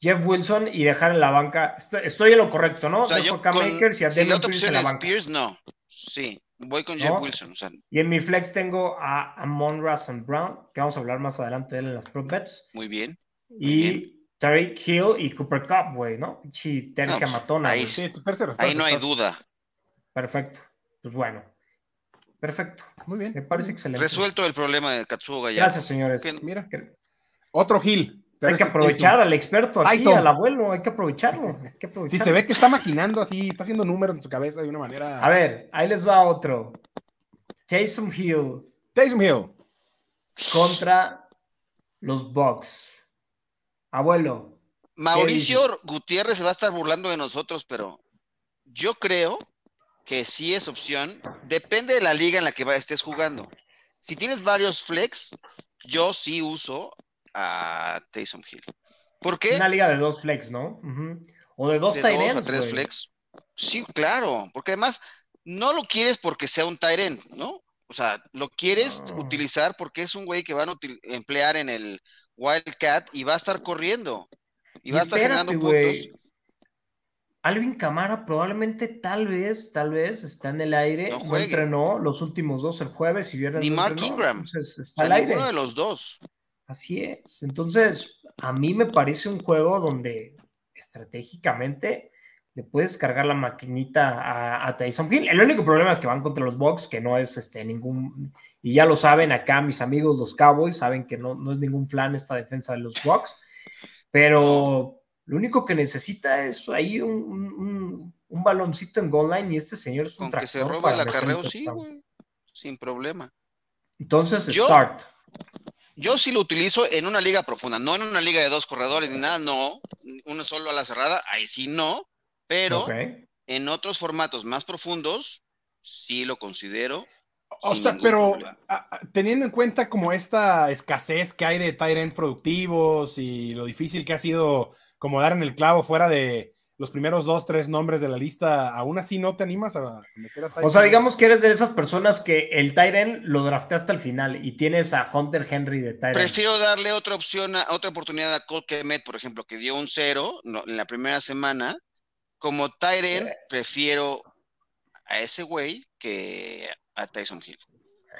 Jeff Wilson y dejar en la banca. Estoy en lo correcto, ¿no? O sea, yo con, Makers y a si opción en la banca. Pierce, no. Sí, voy con Jeff Wilson. O sea. Y en mi flex tengo a Amon and Brown, que vamos a hablar más adelante de él en las Pro Bets. Muy bien. y Tariq Hill y Cooper Cup, güey, ¿no? Sí, tercia no, matona. Ahí, sí, tercero, ahí no hay duda. Perfecto. Pues bueno. Perfecto. Muy bien. Me parece excelente. Resuelto el problema de Katsuga ya. Gracias, señores. Mira. Otro Hill hay que aprovechar al experto aquí, al abuelo, hay que aprovecharlo. Si se ve que está maquinando así, está haciendo números en su cabeza de una manera. A ver, ahí les va otro. Taysom Hill. Taysom Hill. Contra los Bucks. Abuelo. Mauricio Gutiérrez se va a estar burlando de nosotros, pero yo creo que sí es opción. Depende de la liga en la que estés jugando. Si tienes varios flex, yo sí uso a Taysom Hill. ¿Por qué? Una liga de dos flex, ¿no? O de dos de a tres flex. Sí, claro, porque además no lo quieres porque sea un Tyrant, ¿no? O sea, lo quieres utilizar porque es un güey que van a emplear en el Wildcat y va a estar corriendo. Y, va a estar generando puntos. Alvin Camara probablemente, tal vez, tal vez está en el aire. No, entrenó los últimos dos el jueves y viernes. Ni Mark Ingram. está al aire. Ninguno de los dos. Así es. Entonces, a mí me parece un juego donde estratégicamente le puedes cargar la maquinita a, a Tyson Hill. El único problema es que van contra los Bucks, que no es este ningún, y ya lo saben acá mis amigos los Cowboys, saben que no, no es ningún plan esta defensa de los Bucks, pero lo único que necesita es ahí un, un, baloncito en goal line y este señor es un Con que se roba el acarreo, sí, güey, sin problema. Entonces, start yo sí lo utilizo en una liga profunda, no en una liga de dos corredores ni nada, no. Uno solo a la cerrada, ahí sí no. Pero en otros formatos más profundos, sí lo considero. O sea, pero teniendo en cuenta como esta escasez que hay de tight productivos y lo difícil que ha sido como dar en el clavo fuera de, los primeros dos, tres nombres de la lista, aún así no te animas a meter a Tyson. O sea, digamos que eres de esas personas que el Tyren lo drafté hasta el final y tienes a Hunter Henry de Tyren. Prefiero darle otra opción, a, otra oportunidad a Cole Kemet, por ejemplo, que dio un cero en la primera semana. Como Tyren, eh. prefiero a ese güey que a Tyson Hill.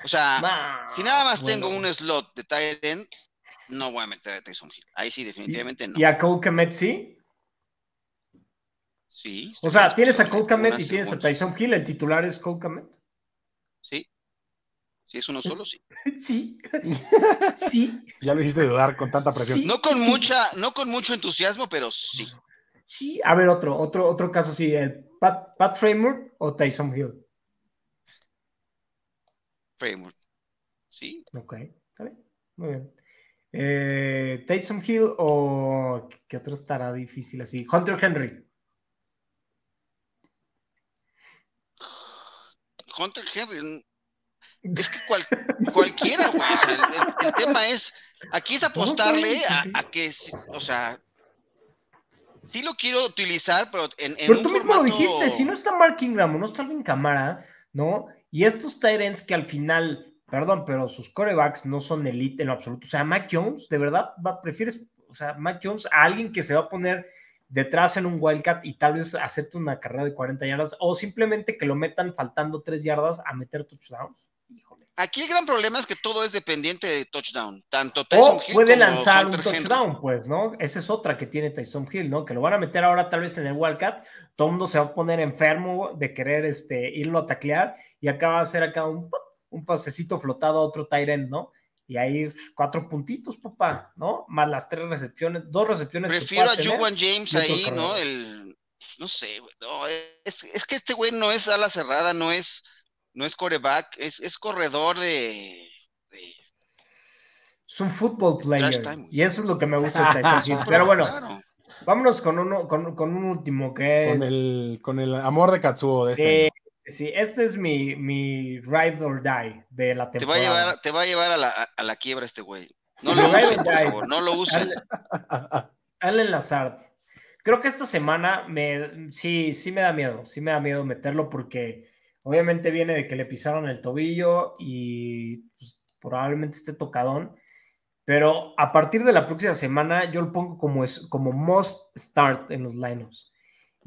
O sea, si nada más tengo un slot de Tyren, no voy a meter a Tyson Hill. Ahí sí, definitivamente no. ¿Y a Cole Kemet sí? Sí. O sea, tienes a Cole y tienes a Tyson Hill, el titular es Cole Sí. Si es uno solo, sí. [laughs] sí. [laughs] sí. Ya lo hiciste dudar con tanta presión. No con mucha, no con mucho entusiasmo, pero sí. Sí. A ver, otro, otro, otro caso, sí. El Pat, Pat Framework o Tyson Hill. Framework. Sí. Ok, está bien. Muy bien. Eh, Taysom Hill o ¿qué otro estará difícil así? Hunter Henry. Hunter Henry. Es que cual, cualquiera, güey. O sea, el, tema es, aquí es apostarle a, que, o sea, sí lo quiero utilizar, pero en, en Pero tú mismo lo dijiste, si no está Mark Ingram o no está Alvin Camara, ¿no? Y estos Tyrants que al final perdón, pero sus corebacks no son elite en lo absoluto. O sea, Mac Jones, de verdad, va, prefieres, o sea, Mac Jones a alguien que se va a poner detrás en un Wildcat y tal vez acepte una carrera de 40 yardas o simplemente que lo metan faltando 3 yardas a meter touchdowns. Aquí el gran problema es que todo es dependiente de touchdown. Tanto Tyson o puede lanzar un touchdown, pues, ¿no? Esa es otra que tiene Tyson Hill, ¿no? Que lo van a meter ahora tal vez en el Wildcat. Todo el mundo se va a poner enfermo de querer este, irlo a taclear y acaba de hacer acá un, un pasecito flotado a otro Tyrant, ¿no? Y ahí pues, cuatro puntitos, papá, ¿no? Más las tres recepciones, dos recepciones. Prefiero a Juwan James ahí, ¿no? El, no sé, güey. No, es, es que este güey no es ala cerrada, no es no es coreback, es, corredor de, Es un football player. Y eso es lo que me gusta de [laughs] Tyson Pero bueno, vámonos con uno, con, un último que es. Con el, con el amor de Katsuo de este sí, este es mi, mi ride or die de la temporada. Te va a llevar, te va a, llevar a, la, a la quiebra este güey. No lo usen, por favor, no lo usen. Allen Lazard. Creo que esta semana me, sí, sí me da miedo, sí me da miedo meterlo porque Obviamente viene de que le pisaron el tobillo y pues, probablemente esté tocadón. Pero a partir de la próxima semana yo lo pongo como, es, como must start en los lineups.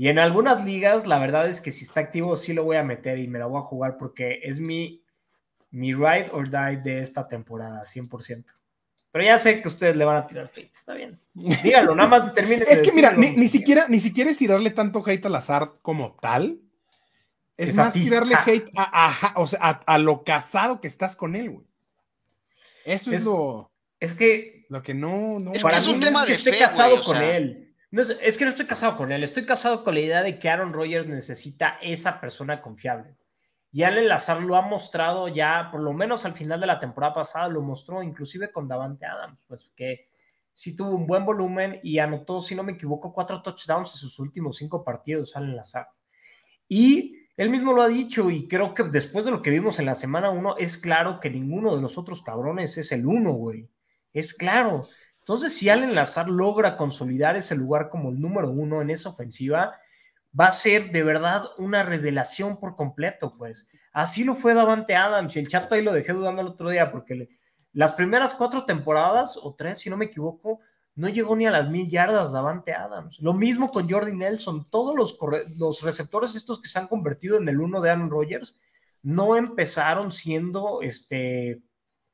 Y en algunas ligas, la verdad es que si está activo, sí lo voy a meter y me la voy a jugar porque es mi, mi ride or die de esta temporada, 100%. Pero ya sé que ustedes le van a tirar hate, está bien. Díganlo, nada más termine. [laughs] es que mira, ni, siquiera, ni siquiera es tirarle tanto hate al azar como tal, es, más tirarle hate a, lo casado que estás con él, güey. Eso es, lo. Es que. Lo que no. no es, para es un tema de estoy casado con él. Es, que no estoy casado con él. Estoy casado con la idea de que Aaron Rodgers necesita esa persona confiable. Y Allen Lazar lo ha mostrado ya, por lo menos al final de la temporada pasada, lo mostró inclusive con Davante Adams, pues que sí tuvo un buen volumen y anotó, si no me equivoco, cuatro touchdowns en sus últimos cinco partidos, Allen Lazar. Y él mismo lo ha dicho y creo que después de lo que vimos en la semana 1, es claro que ninguno de los otros cabrones es el uno, güey. Es claro. Entonces, si Allen Lazar logra consolidar ese lugar como el número uno en esa ofensiva, va a ser de verdad una revelación por completo, pues. Así lo fue Davante Adams y el chato ahí lo dejé dudando el otro día porque las primeras cuatro temporadas, o tres, si no me equivoco, no llegó ni a las mil yardas Davante Adams. Lo mismo con Jordi Nelson. Todos los, los receptores estos que se han convertido en el uno de Aaron Rodgers no empezaron siendo este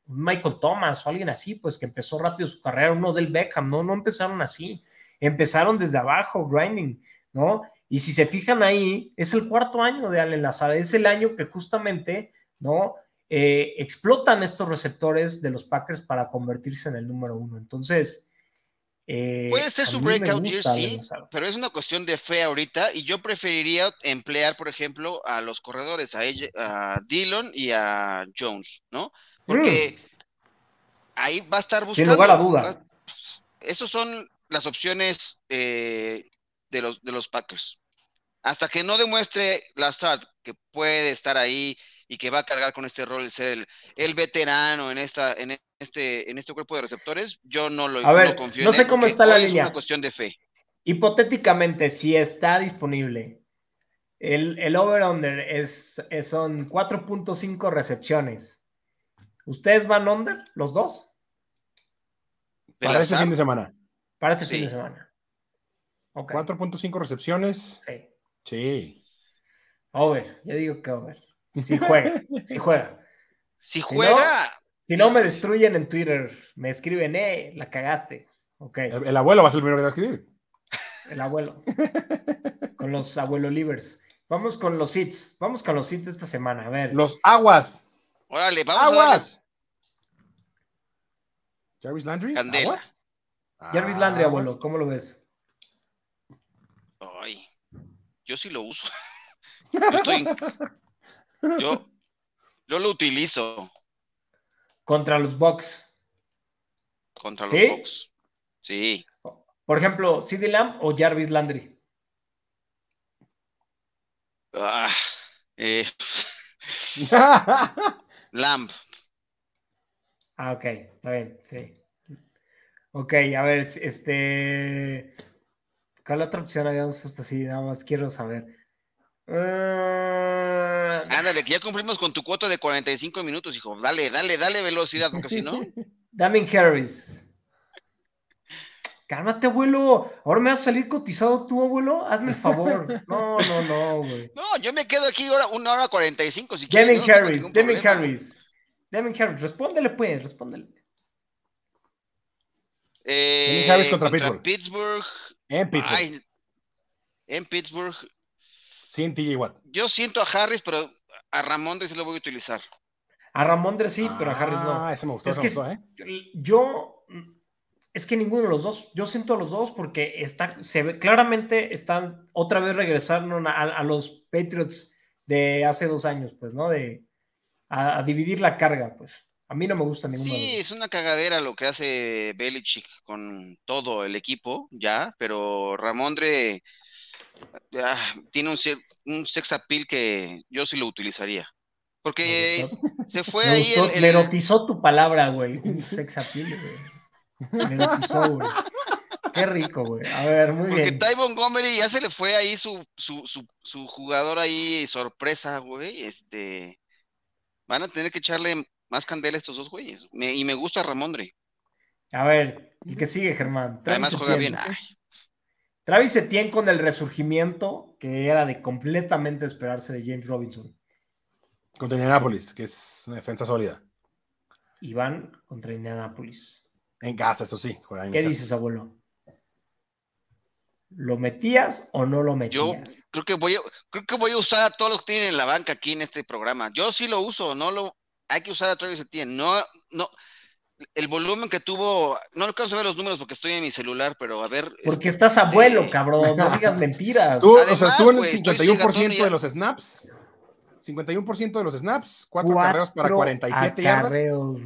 Michael Thomas o alguien así, pues que empezó rápido su carrera, uno del Beckham, no, no empezaron así. Empezaron desde abajo, grinding, ¿no? Y si se fijan ahí, es el cuarto año de Allen Lazar, es el año que justamente, ¿no? Eh, explotan estos receptores de los Packers para convertirse en el número uno. Entonces, eh, Puede ser su breakout year, sí, pero es una cuestión de fe ahorita y yo preferiría emplear, por ejemplo, a los corredores, a, a Dillon y a Jones, ¿no? Porque mm. ahí va a estar buscando. Sin lugar a duda. Esos son las opciones eh, de, los, de los Packers. Hasta que no demuestre Lazard que puede estar ahí y que va a cargar con este rol de ser el, veterano en esta en este en este cuerpo de receptores, yo no lo, a ver, confío no sé cómo está la línea. Es una cuestión de fe. Hipotéticamente, si está disponible, el, el over-under es, son 4.5 recepciones. ¿Ustedes van under, los dos? Para este fin de semana. Para este fin de semana. 4.5 recepciones. Sí. Sí. Over, ya digo que over. Si juega, si juega. [laughs] Si juega. Si no, me destruyen en Twitter, me escriben, eh, la cagaste. Okay. El, abuelo va a ser el primero que va a escribir. El abuelo. [laughs] con los abuelo livers. Vamos con los hits. Vamos con los hits de esta semana. A ver. Los aguas. Órale, vamos aguas. Jarvis Landry. ¿Aguas? Jarvis Landry, abuelo, ¿cómo lo ves? Ay, yo sí lo uso. [laughs] Yo estoy, yo, lo utilizo. Contra los Bucks. Contra los ¿Sí? Bucks. Sí. Por ejemplo, CD Lamb o Jarvis Landry. Ah, eh, [laughs] Lamb. Ah, ok, está bien, sí. Ok, a ver, este. ¿Cuál otra opción habíamos puesto así? Nada más quiero saber. Uh... Ándale, que ya cumplimos con tu cuota de 45 minutos, hijo. Dale, dale, dale velocidad, porque si no. [laughs] Damien Harris. Cálmate, abuelo. Ahora me vas a salir cotizado tú, abuelo. Hazme el favor. [laughs] No, no, no, güey. No, yo me quedo aquí ahora, una hora cuarenta y cinco. Si Devin Harris, Devin Harris. Devin Harris, respóndele, pues, respóndele. Eh, Harris contra, Pittsburgh. En Pittsburgh. en Pittsburgh. Sí, TJ Watt. Yo siento a Harris, pero a Ramondre sí lo voy a utilizar. A Ramondre sí, pero a Harris no. Ah, ese me gustó, es que ¿eh? Yo es que ninguno de los dos, yo siento a los dos porque está, se ve, claramente están otra vez regresando a, los Patriots de hace dos años, pues, ¿no? De a, dividir la carga, pues. A mí no me gusta ninguno. Sí, es una cagadera lo que hace Belichick con todo el equipo, ya, pero Ramondre tiene un, un sex appeal que yo sí lo utilizaría. Porque se [laughs] fue ahí. el, Me erotizó tu palabra, güey. [laughs] Un sex appeal, güey. Qué rico, güey. A ver, muy bien. Porque Ty Montgomery ya se le fue ahí su, su, su, jugador ahí sorpresa, güey. Este. Van a tener que echarle más candela a estos dos güeyes. y me gusta Ramondre. A ver, el que sigue, Germán. Además juega bien. Travis Etienne con el resurgimiento que era de completamente esperarse de James Robinson. Contra Indianapolis, que es una defensa sólida. Iván contra Indianapolis. En casa, eso sí. ¿Qué dices, abuelo? ¿Lo metías o no lo metías? Yo creo que voy a, creo que voy a usar a todos los que tienen en la banca aquí en este programa. Yo sí lo uso, no lo hay que usar a Travis Etienne. No, no, el volumen que tuvo, no alcanzo a ver los números porque estoy en mi celular, pero a ver. Porque estás este, abuelo, cabrón, no digas mentiras. Tú, o sea, estuvo en el 51% de los snaps. 51% de los snaps, 4 carreos para 47 yardas.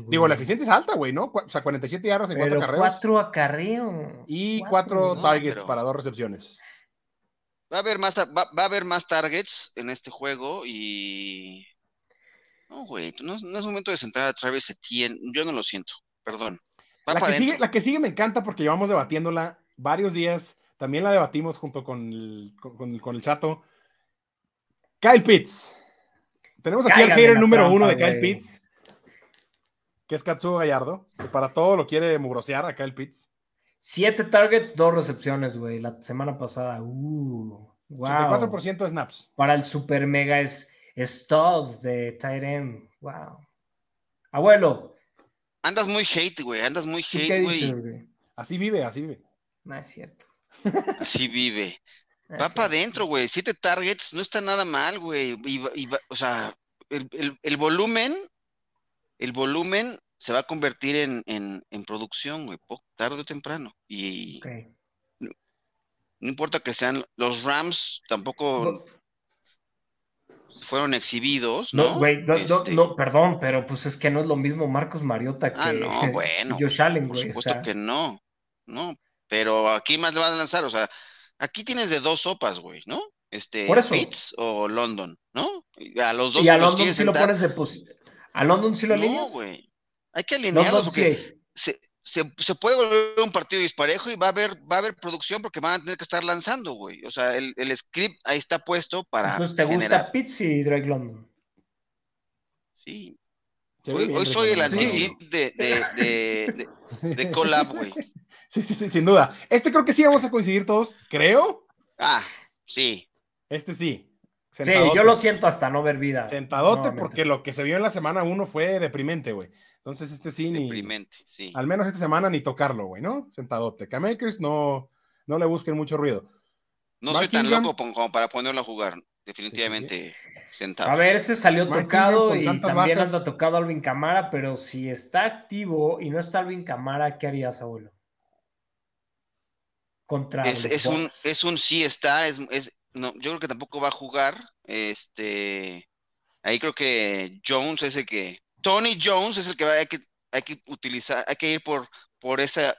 Digo, la eficiencia es alta, güey, ¿no? O sea, 47 yardas en 4 carreos. 4 acarreos. Y 4 targets para 2 recepciones. Va a, haber más, va, a haber más targets en este juego y. No, güey, no, es momento de centrar a Travis Etienne. Yo no lo siento, perdón. La que, sigue, la que, sigue, me encanta porque llevamos debatiéndola varios días. También la debatimos junto con el, con, con el chato. Kyle Pitts. Tenemos aquí el hater número uno de Kyle Pitts, que es Katsuo Gallardo, que para todo lo quiere mugrosear a Kyle Pitts. Siete targets, dos recepciones, güey, la semana pasada. Uh, wow. 84% de snaps. Para el super mega es studs de Tyrant. Wow. Abuelo. Andas muy hate, güey. Andas muy hate, güey. Así vive, así vive. No es cierto. Así vive. [laughs] Va para adentro, güey. Siete targets no está nada mal, güey. o sea, el, volumen, el volumen se va a convertir en, en, producción, güey, tarde o temprano. Y no, importa que sean los Rams, tampoco fueron exhibidos, ¿no? No, güey, no, este no, perdón, pero pues es que no es lo mismo Marcos Mariota ah, que, ah, no, [laughs] bueno, Josh Allen, güey. Por supuesto que no, no, pero aquí más le van a lanzar, o sea, Aquí tienes de dos sopas, güey, ¿no? Este, Por o London, ¿no? A los dos. Y a London sí lo pones de ¿A London sí lo alineas? No, güey. Hay que alinearlo porque se, se, puede volver un partido disparejo y va a haber, va a haber producción porque van a tener que estar lanzando, güey. O sea, el, el script ahí está puesto para. Entonces, ¿te gusta Pitts y Drake London? Sí. Hoy, soy el anti de, de, de, de, de collab, güey. [laughs] Sí, sí, sí, sin duda. Este creo que sí vamos a coincidir todos, creo. Ah, sí. Este sí. Sí, yo lo siento hasta no ver vida. Sentadote, porque lo que se vio en la semana uno fue deprimente, güey. Entonces, este sí, ni. Deprimente, sí. Al menos esta semana ni tocarlo, güey, ¿no? Sentadote. K-Makers no, no le busquen mucho ruido. No soy tan loco como para ponerlo a jugar. Definitivamente sentado. A ver, ese salió tocado y también anda tocado Alvin Camara, pero si está activo y no está Alvin Camara, ¿qué harías, abuelo? es, un es un sí está es, no yo creo que tampoco va a jugar este ahí creo que Jones es el que Tony Jones es el que va hay que hay que utilizar hay que ir por por esa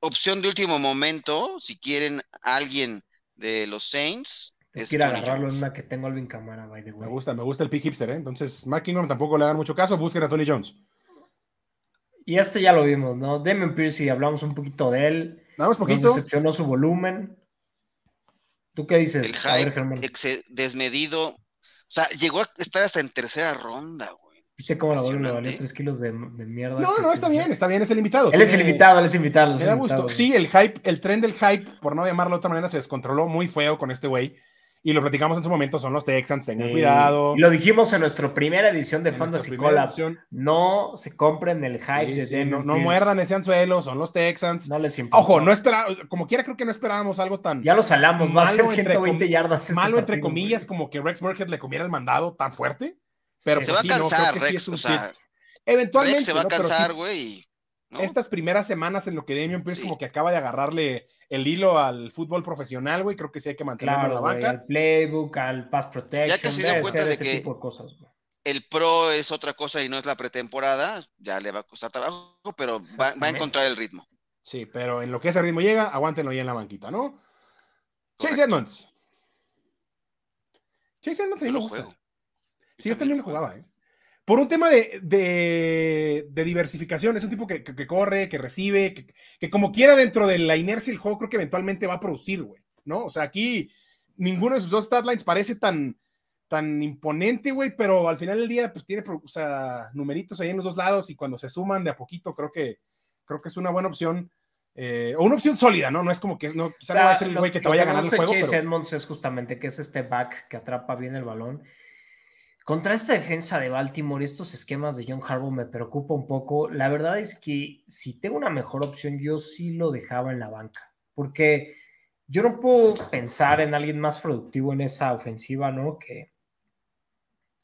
opción de último momento si quieren alguien de los Saints Quiero agarrarlo en una que tengo Alvin Camara, by the way. Me gusta, me gusta el pick hipster, ¿eh? Entonces, Mark Ingram tampoco le hagan mucho caso, busquen a Tony Jones. Y este ya lo vimos, ¿no? Damon Pierce, hablamos un poquito de él. Nada más poquito. decepcionó su volumen. ¿Tú qué dices? El hype desmedido. O sea, llegó a estar hasta en tercera ronda, güey. ¿Viste cómo la bola le valió 3 kilos de, mierda? No, no, está bien, está bien, es el invitado. Él es el invitado, él es invitado. Me da gusto. Sí, el hype, el tren del hype, por no llamarlo de otra manera, se descontroló muy feo con este güey. Y lo platicamos en su momento, son los Texans, tengan cuidado. Y lo dijimos en nuestra primera edición de Fantasy Collab. No se compren el hype de No, no muerdan ese anzuelo, son los Texans. No les importa. Ojo, no esperaba, como quiera creo que no esperábamos algo tan... Ya lo salamos, va a ser 120 yardas. Este malo entre comillas, como que Rex Burkhead le comiera el mandado tan fuerte. Pero se pues, va a cansar, Rex, o sea, Eventualmente. se va a cansar, güey. Estas primeras semanas en lo que Damian Pierce como que acaba de agarrarle el hilo al fútbol profesional, güey, creo que sí hay que mantenerlo en la banca. al playbook, al pass protection. Ya que se dio cuenta de que el pro es otra cosa y no es la pretemporada, ya le va a costar trabajo, pero va, a encontrar el ritmo. Sí, pero en lo que ese ritmo llega, aguántenlo ya en la banquita, ¿no? Chase Edmonds. Chase Edmonds a mí me gusta. Sí, yo también lo jugaba, ¿eh? Por un tema de, de, diversificación, es un tipo que, corre, que recibe, que, como quiera dentro de la inercia del juego, creo que eventualmente va a producir, güey, ¿no? O sea, aquí ninguno de sus dos statlines parece tan, tan imponente, güey, pero al final del día, pues tiene, o sea, numeritos ahí en los dos lados y cuando se suman de a poquito, creo que, creo que es una buena opción. Eh, o una opción sólida, ¿no? No es como que no, quizá no va a ser el güey que te vaya a ganar el juego. Chase Edmonds es justamente que es este back que atrapa bien el balón contra esta defensa de Baltimore, estos esquemas de John Harbaugh me preocupa un poco. La verdad es que si tengo una mejor opción, yo sí lo dejaba en la banca, porque yo no puedo pensar en alguien más productivo en esa ofensiva, ¿no? Que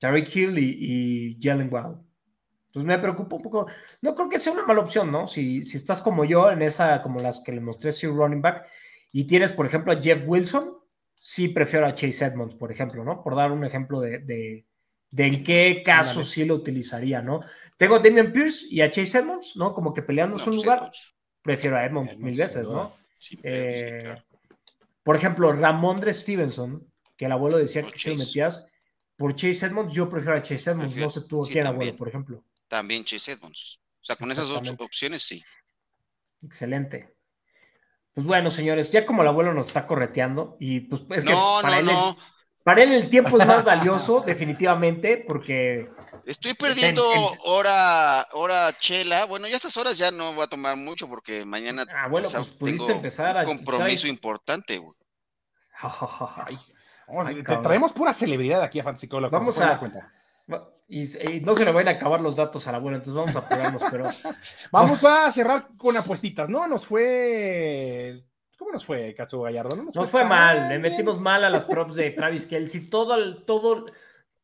Tariq Hill y, Jalen Wow. Entonces me preocupa un poco. No creo que sea una mala opción, ¿no? Si, si estás como yo en esa, como las que le mostré, si running back, y tienes, por ejemplo, a Jeff Wilson, sí prefiero a Chase Edmonds, por ejemplo, ¿no? Por dar un ejemplo de de en qué caso sí lo utilizaría, ¿no? Tengo a Damian Pierce y a Chase Edmonds, ¿no? Como que peleando su lugar. Prefiero a Edmonds, mil veces, ¿no? Eh, por ejemplo, Ramondre Stevenson, que el abuelo decía que si lo metías por Chase Edmonds, yo prefiero a Chase Edmonds, no sé tú quién abuelo, por ejemplo. También Chase Edmonds. O sea, con esas dos opciones, sí. Excelente. Pues bueno, señores, ya como el abuelo nos está correteando, y pues es que para él no. Para él el tiempo es más [laughs] valioso, definitivamente, porque... Estoy perdiendo hora, hora chela. Bueno, ya estas horas ya no voy a tomar mucho porque mañana ah, bueno, pues, pudiste empezar a... un compromiso importante. [laughs] te traemos pura celebridad aquí a Fancy Vamos a... Cuenta. Y, no se le van a acabar los datos a la buena, entonces vamos a apurarnos, pero... [laughs] Vamos a cerrar con apuestitas, ¿no? Nos fue ¿Cómo nos fue, Katsu Gallardo? No nos, fue, mal, le metimos mal a las props de Travis Kelsey. Todo, todo,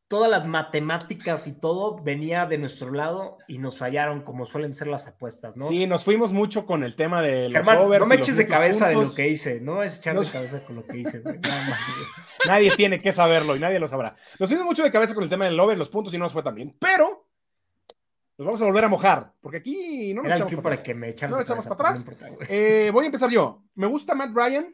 todas las matemáticas y todo venía de nuestro lado y nos fallaron como suelen ser las apuestas, ¿no? Sí, nos fuimos mucho con el tema de los overs. No me eches de cabeza de lo que hice, no es echar de cabeza con lo que hice. [laughs] nadie tiene que saberlo y nadie lo sabrá. Nos fuimos mucho de cabeza con el tema del over, los puntos y no nos fue tan bien, pero nos vamos a volver a mojar, porque aquí no nos echamos para. Que me no echamos para atrás. Eh, voy a empezar yo. Me gusta Matt Ryan.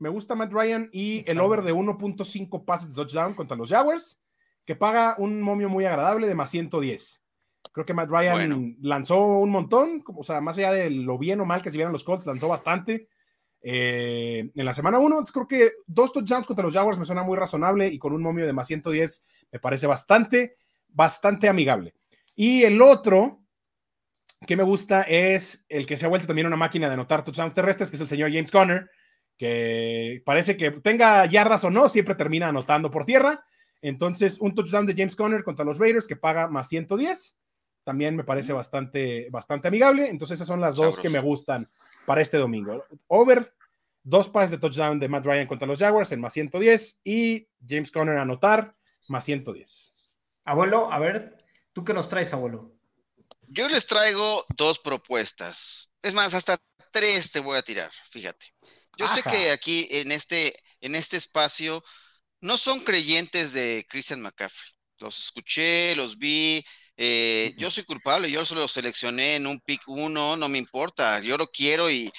Me gusta Matt Ryan y el over de 1.5 pases de touchdown contra los Jaguars, que paga un momio muy agradable de más 110. Creo que Matt Ryan lanzó un montón, o sea, más allá de lo bien o mal que se vieran los Colts, lanzó bastante. Eh, en la semana 1, creo que dos touchdowns contra los Jaguars me suena muy razonable y con un momio de más 110 me parece bastante, bastante amigable. Y el otro que me gusta es el que se ha vuelto también una máquina de anotar touchdowns terrestres, que es el señor James Conner, que parece que tenga yardas o no, siempre termina anotando por tierra. Entonces, un touchdown de James Conner contra los Raiders que paga más 110. También me parece bastante, bastante amigable. Entonces, esas son las dos que me gustan para este domingo. Over, dos pases de touchdown de Matt Ryan contra los Jaguars en más 110 y James Conner anotar más 110. Abuelo, a ver, ¿Tú qué nos traes, abuelo? Yo les traigo dos propuestas. Es más, hasta tres te voy a tirar, fíjate. Yo sé que aquí en este, en este espacio no son creyentes de Christian McCaffrey. Los escuché, los vi. Eh, yo soy culpable, yo solo lo seleccioné en un pick uno, no me importa. Yo lo quiero y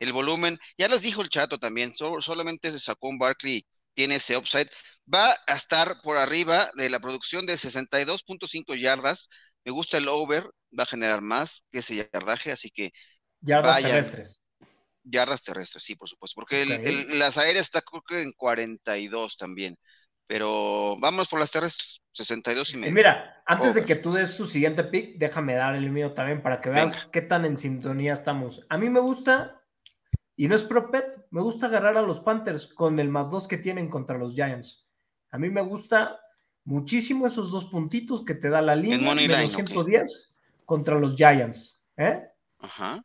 el volumen, ya les dijo el chato también, solamente se sacó un Barkley tiene ese upside. Va a estar por arriba de la producción de 62.5 yardas. Me gusta el over, va a generar más que ese yardaje, así que. Yardas terrestres. Yardas terrestres, sí, por supuesto. Porque las aéreas está creo que en 42 también. Pero vamos por las terrestres, 62 y medio. Mira, antes de que tú des tu siguiente pick, déjame dar el mío también para que veas qué tan en sintonía estamos. A mí me gusta y no es propet, me gusta agarrar a los Panthers con el más dos que tienen contra los Giants. A mí me gusta muchísimo esos dos puntitos que te da la línea de los 110 contra los Giants. ¿eh? Ajá.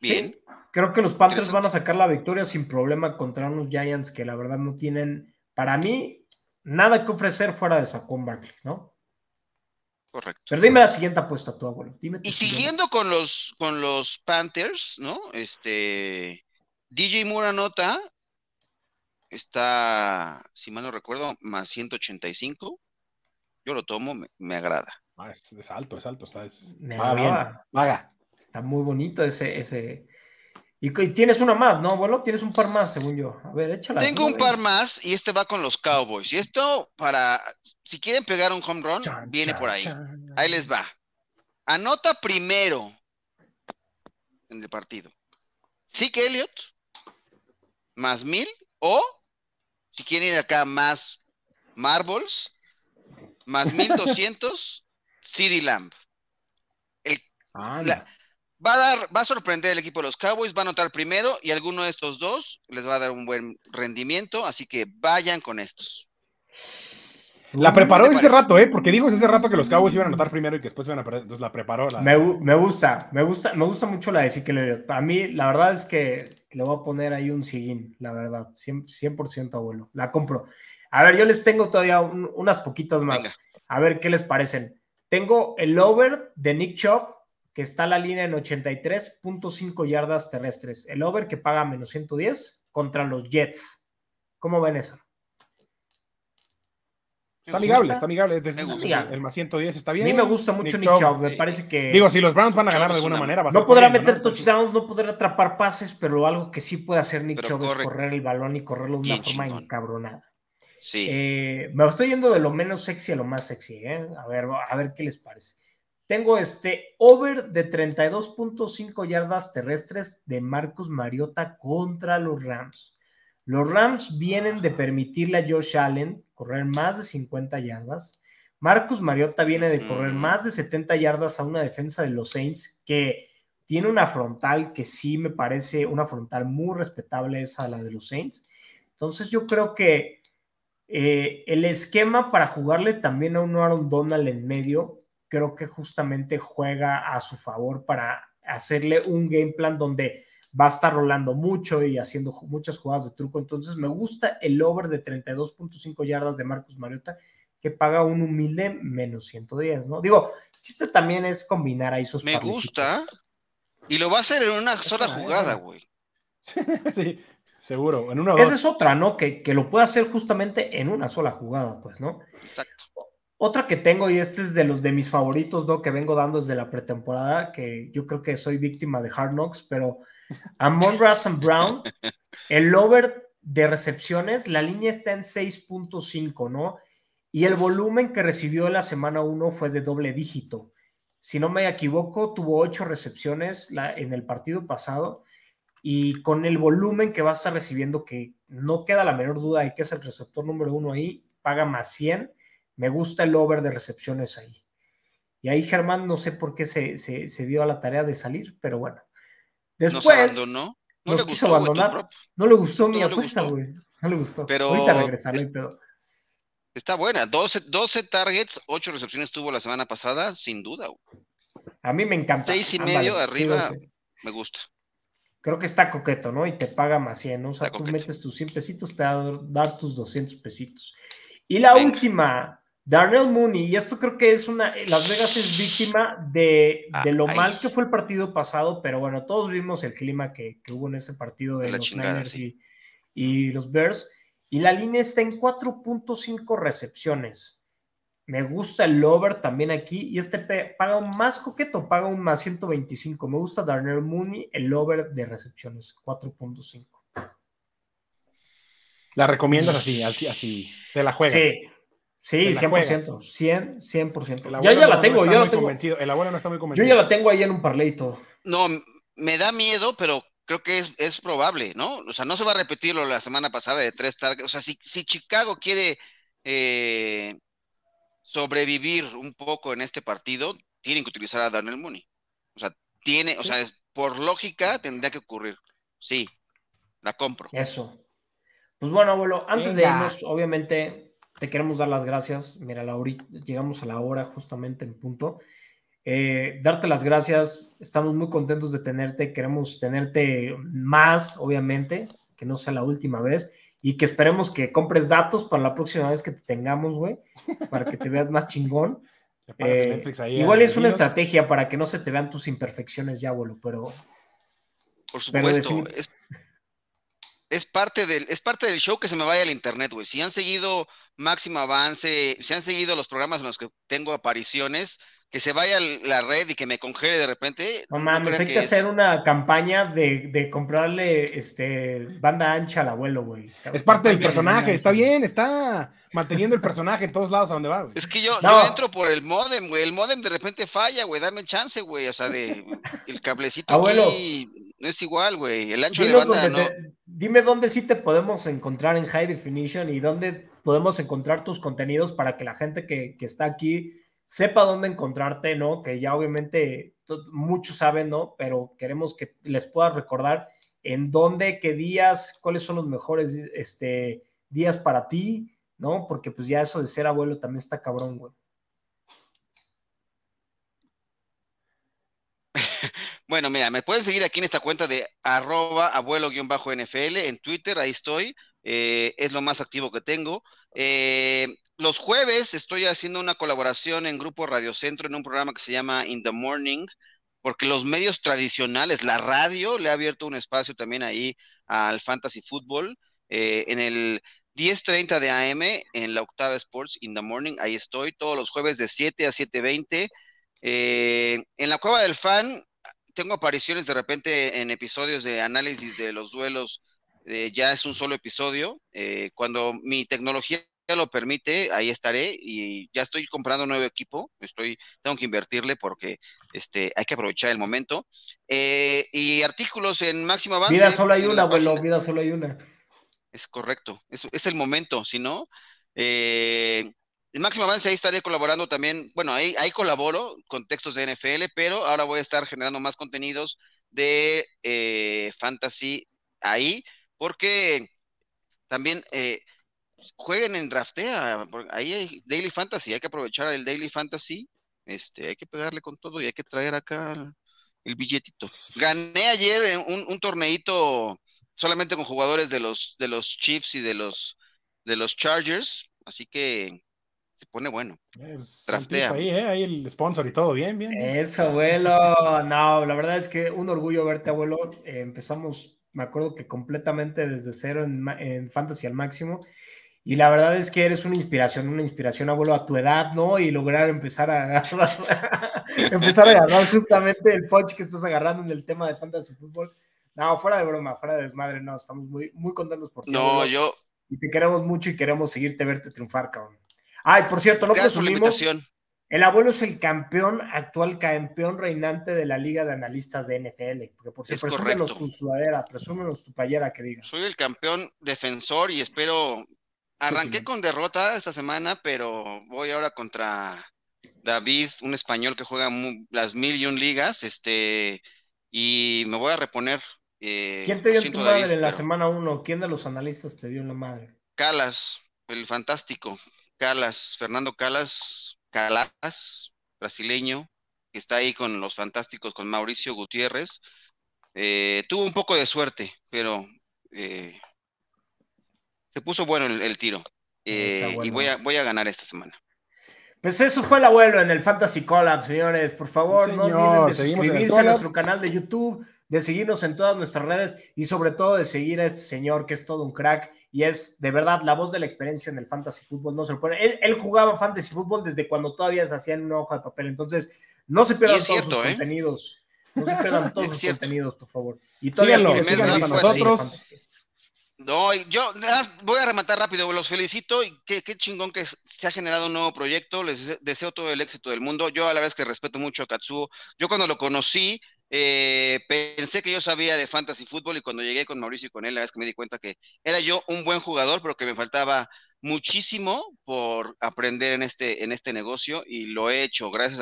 Bien. Creo que los Panthers van a sacar la victoria sin problema contra unos Giants que la verdad no tienen, para mí, nada que ofrecer fuera de Saquon Barkley, ¿no? Correcto. Pero dime la siguiente apuesta, tu abuelo. y siguiendo con los, con los Panthers, ¿no? Este, DJ Moore anota, está, si mal no recuerdo, más 185. Yo lo tomo, me, agrada. Ah, es, alto, es alto, está, me bien, Está muy bonito ese, ese, y, tienes una más, ¿no, Bueno, Tienes un par más, según yo. A ver, échala. Tengo un par más y este va con los Cowboys. Y esto, para, si quieren pegar un home run, viene por ahí. Ahí les va. Anota primero en el partido. que Elliott, más mil, o si quieren ir acá más Marbles, más [laughs] mil doscientos, CD Lamb. El, Va a, dar, va a sorprender el equipo de los Cowboys, va a anotar primero y alguno de estos dos les va a dar un buen rendimiento, así que vayan con estos. La preparó ese rato, ¿eh? Porque dijo ese rato que los Cowboys iban a anotar primero y que después iban a perder. Entonces la preparó. Me, gusta, me gusta, me gusta mucho la de que A mí, la verdad es que le voy a poner ahí un siguiente, la verdad. 100%, abuelo. La compro. A ver, yo les tengo todavía unas poquitas más. A ver qué les parecen. Tengo el over de Nick Chop que está la línea en 83.5 yardas terrestres. El over que paga menos 110 contra los Jets. ¿Cómo ven eso? Está amigable, está amigable. el más 110 está bien. A mí me gusta mucho Nick, Chubb. Me parece que. Digo, si los Browns van a ganar de alguna manera. no podrá meter touchdowns, no podrá atrapar pases, pero algo que sí puede hacer Nick Chubb es correr el balón y correrlo de una forma encabronada. Sí. Eh, me estoy yendo de lo menos sexy a lo más sexy. ¿eh? A, ver, a ver qué les parece. Tengo este over de 32.5 yardas terrestres de Marcus Mariota contra los Rams. Los Rams vienen de permitirle a Josh Allen correr más de 50 yardas. Marcus Mariota viene de correr más de 70 yardas a una defensa de los Saints que tiene una frontal que sí me parece una frontal muy respetable esa la de los Saints. Entonces yo creo que eh, el esquema para jugarle también a un Aaron Donald en medio creo que justamente juega a su favor para hacerle un game plan donde va a estar rolando mucho y haciendo muchas jugadas de truco. Entonces me gusta el over de 32.5 yardas de Marcus Mariota que paga un humilde menos 110, ¿no? Digo, chiste también es combinar ahí sus Me gusta. Y lo va a hacer en una sola jugada, güey. [laughs] sí, seguro. En una Esa es otra, ¿no? Que, que lo puede hacer justamente en una sola jugada, pues, ¿no? Exacto. Otra que tengo, y este es de los de mis favoritos, ¿no? Que vengo dando desde la pretemporada, que yo creo que soy víctima de Hard Knocks, pero Amon and Brown, el over de recepciones, la línea está en 6.5, ¿no? Y el volumen que recibió la semana 1 fue de doble dígito. Si no me equivoco, tuvo 8 recepciones en el partido pasado y con el volumen que va a estar recibiendo, que no queda la menor duda de que es el receptor número uno ahí, paga más 100 me gusta el over de recepciones ahí. Y ahí Germán no sé por qué se, se, dio a la tarea de salir, pero bueno. Después no le quiso abandonar. No le gustó mi apuesta, güey. No le gustó. Pero Ahorita regresaré, pero... Está buena. 12, 12 targets, 8 recepciones tuvo la semana pasada, sin duda. A mí me encanta. 6 y medio arriba, me gusta. Creo que está coqueto, ¿no? Y te paga más 100, ¿no? O sea, tú metes tus 100 pesitos, te va a dar tus 200 pesitos. Y la última, Darnell Mooney, y esto creo que es una, Las Vegas es víctima de, ah, lo mal que fue el partido pasado, pero bueno, todos vimos el clima que, hubo en ese partido de, los Niners y, los Bears, y la línea está en 4.5 recepciones. Me gusta el over también aquí, y este paga un más coqueto, paga un más 125. Me gusta Darnell Mooney, el over de recepciones, 4.5. La recomiendas así, así, así, te la juegas. Sí, sí, 100%, 100, 100%. Yo ya la tengo, yo la tengo. El abuelo no está muy convencido. Yo ya la tengo ahí en un parleito. No, me da miedo, pero creo que es, es, probable, ¿no? O sea, no se va a repetir lo de la semana pasada de tres targets. O sea, si, si Chicago quiere eh, sobrevivir un poco en este partido, tienen que utilizar a Daniel Mooney. O sea, tiene, o sea, por lógica tendría que ocurrir. Sí, la compro. Eso. Pues bueno, abuelo, antes de irnos, obviamente, te queremos dar las gracias. Mira, ahorita llegamos a la hora justamente en punto. Eh, darte las gracias, estamos muy contentos de tenerte, queremos tenerte más, obviamente, que no sea la última vez y que esperemos que compres datos para la próxima vez que te tengamos, güey, para que te veas más chingón. Eh, igual es una estrategia para que no se te vean tus imperfecciones ya, abuelo, pero... Por supuesto, es, parte del, es parte del show que se me vaya al internet, güey. Si han seguido Máximo Avance, si han seguido los programas en los que tengo apariciones, que se vaya la red y que me congele de repente. No mames, hay que, hacer una campaña de, comprarle este banda ancha al abuelo, güey. Es parte del personaje, está bien, está manteniendo el personaje en todos lados a donde va, güey. Es que yo, yo entro por el modem, güey. El modem de repente falla, güey. Dame chance, güey. O sea, de [laughs] el cablecito abuelo, aquí no es igual, güey. El ancho de banda no. dime dónde sí te podemos encontrar en High Definition y dónde podemos encontrar tus contenidos para que la gente que, que está aquí sepa dónde encontrarte, ¿no? Que ya obviamente muchos saben, ¿no? Pero queremos que les puedas recordar en dónde, qué días, cuáles son los mejores este, días para ti, ¿no? Porque pues ya eso de ser abuelo también está cabrón, güey. [laughs] Bueno, mira, me pueden seguir aquí en esta cuenta de arroba abuelo-nfl en Twitter, ahí estoy. Eh, es lo más activo que tengo. Eh, los jueves estoy haciendo una colaboración en Grupo Radio Centro en un programa que se llama In the Morning, porque los medios tradicionales, la radio, le ha abierto un espacio también ahí al Fantasy Football. Eh, en el 10:30 de AM en la Octava Sports In the Morning, ahí estoy todos los jueves de 7 a 7:20. en la Cueva del Fan tengo apariciones de repente en episodios de análisis de los duelos eh, ya es un solo episodio. Eh, cuando mi tecnología lo permite, ahí estaré y ya estoy comprando un nuevo equipo. Estoy, tengo que invertirle porque este, hay que aprovechar el momento. Eh, y artículos en máximo avance. Vida solo hay una, abuelo, vida solo hay una. Es correcto, es, es el momento, si no. en máximo avance ahí estaré colaborando también, bueno, ahí, ahí colaboro con textos de NFL, pero ahora voy a estar generando más contenidos de fantasy ahí porque también eh, jueguen en Draftea, ahí hay Daily Fantasy, hay que aprovechar el Daily Fantasy, este, hay que pegarle con todo y hay que traer acá el, billetito. Gané ayer un, un torneito solamente con jugadores de los, de los Chiefs y de los, de los Chargers, así que se pone bueno. Draftea. Ahí, ¿eh? ahí el sponsor y todo, bien, bien. Eso, abuelo. No, la verdad es que un orgullo verte, abuelo. Eh, empezamos me acuerdo que completamente desde cero en, Fantasy al máximo. Y la verdad es que eres una inspiración, una inspiración, abuelo, a tu edad, ¿no? Y lograr empezar a agarrar, [laughs] empezar a agarrar justamente el punch que estás agarrando en el tema de fantasy fútbol. No, fuera de broma, fuera de desmadre, no, estamos muy, muy contentos por ti. No, yo. Y te queremos mucho y queremos seguirte, verte triunfar, cabrón. Ay, por cierto, no presumimos. El abuelo es el campeón, actual campeón reinante de la Liga de Analistas de NFL. Porque por cierto, presúmenos tu sudadera, presúmenos tu playera que diga. Soy el campeón defensor y espero. Arranqué con derrota esta semana, pero voy ahora contra David, un español que juega las mil y un ligas, este, y me voy a reponer. Eh, ¿Quién te dio tu madre en la semana uno? ¿Quién de los analistas te dio en la madre? Calas, el fantástico. Calas, Fernando Calas, Calas, brasileño, que está ahí con los fantásticos, con Mauricio Gutiérrez. Eh, tuvo un poco de suerte, pero eh, se puso bueno el, tiro. Eh, y voy a, voy a ganar esta semana. Pues eso fue el abuelo en el Fantasy Collab, señores. Por favor, no olviden de suscribirse a nuestro canal de YouTube, de seguirnos en todas nuestras redes y sobre todo de seguir a este señor que es todo un crack y es de verdad la voz de la experiencia en el fantasy fútbol. No se lo Él, él, jugaba fantasy fútbol desde cuando todavía se hacía en una hoja de papel. Entonces, no se pierdan todos sus ¿eh? contenidos. No se pierdan [laughs] todos sus contenidos, por favor. Y todavía síganos a nosotros. No, yo voy a rematar rápido, los felicito y qué, qué, chingón que se ha generado un nuevo proyecto, les deseo todo el éxito del mundo. Yo a la vez que respeto mucho a Katsuo, yo cuando lo conocí eh, pensé que yo sabía de fantasy fútbol y cuando llegué con Mauricio y con él, la vez que me di cuenta que era yo un buen jugador, pero que me faltaba muchísimo por aprender en este, en este negocio y lo he hecho gracias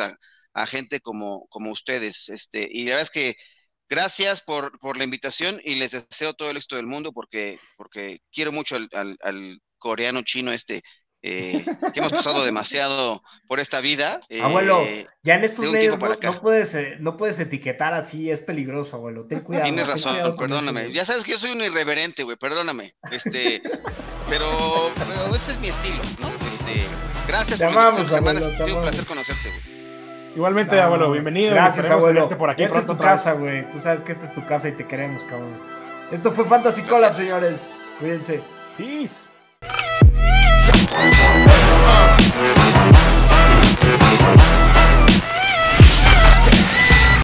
a, gente como, como ustedes. Este, y la verdad es que gracias por, por, la invitación y les deseo todo el éxito del mundo porque, porque quiero mucho al, al, coreano chino este. Eh, que hemos pasado demasiado por esta vida. abuelo, eh, ya en estos medios no, puedes, eh, no puedes etiquetar así, es peligroso, abuelo. Ten cuidado. Tienes razón, perdóname. ya sabes que yo soy un irreverente, güey, perdóname. Este, [laughs] pero, pero este es mi estilo, ¿no? Este, gracias por amamos, abuelo, Ha sido un placer conocerte, güey. Igualmente, abuelo, bienvenido. Gracias, abuelo. Por aquí esta es tu casa, güey. Tú sabes que esta es tu casa y te queremos, cabrón. Esto fue Fantasy Collab, señores. Cuídense. Peace. Música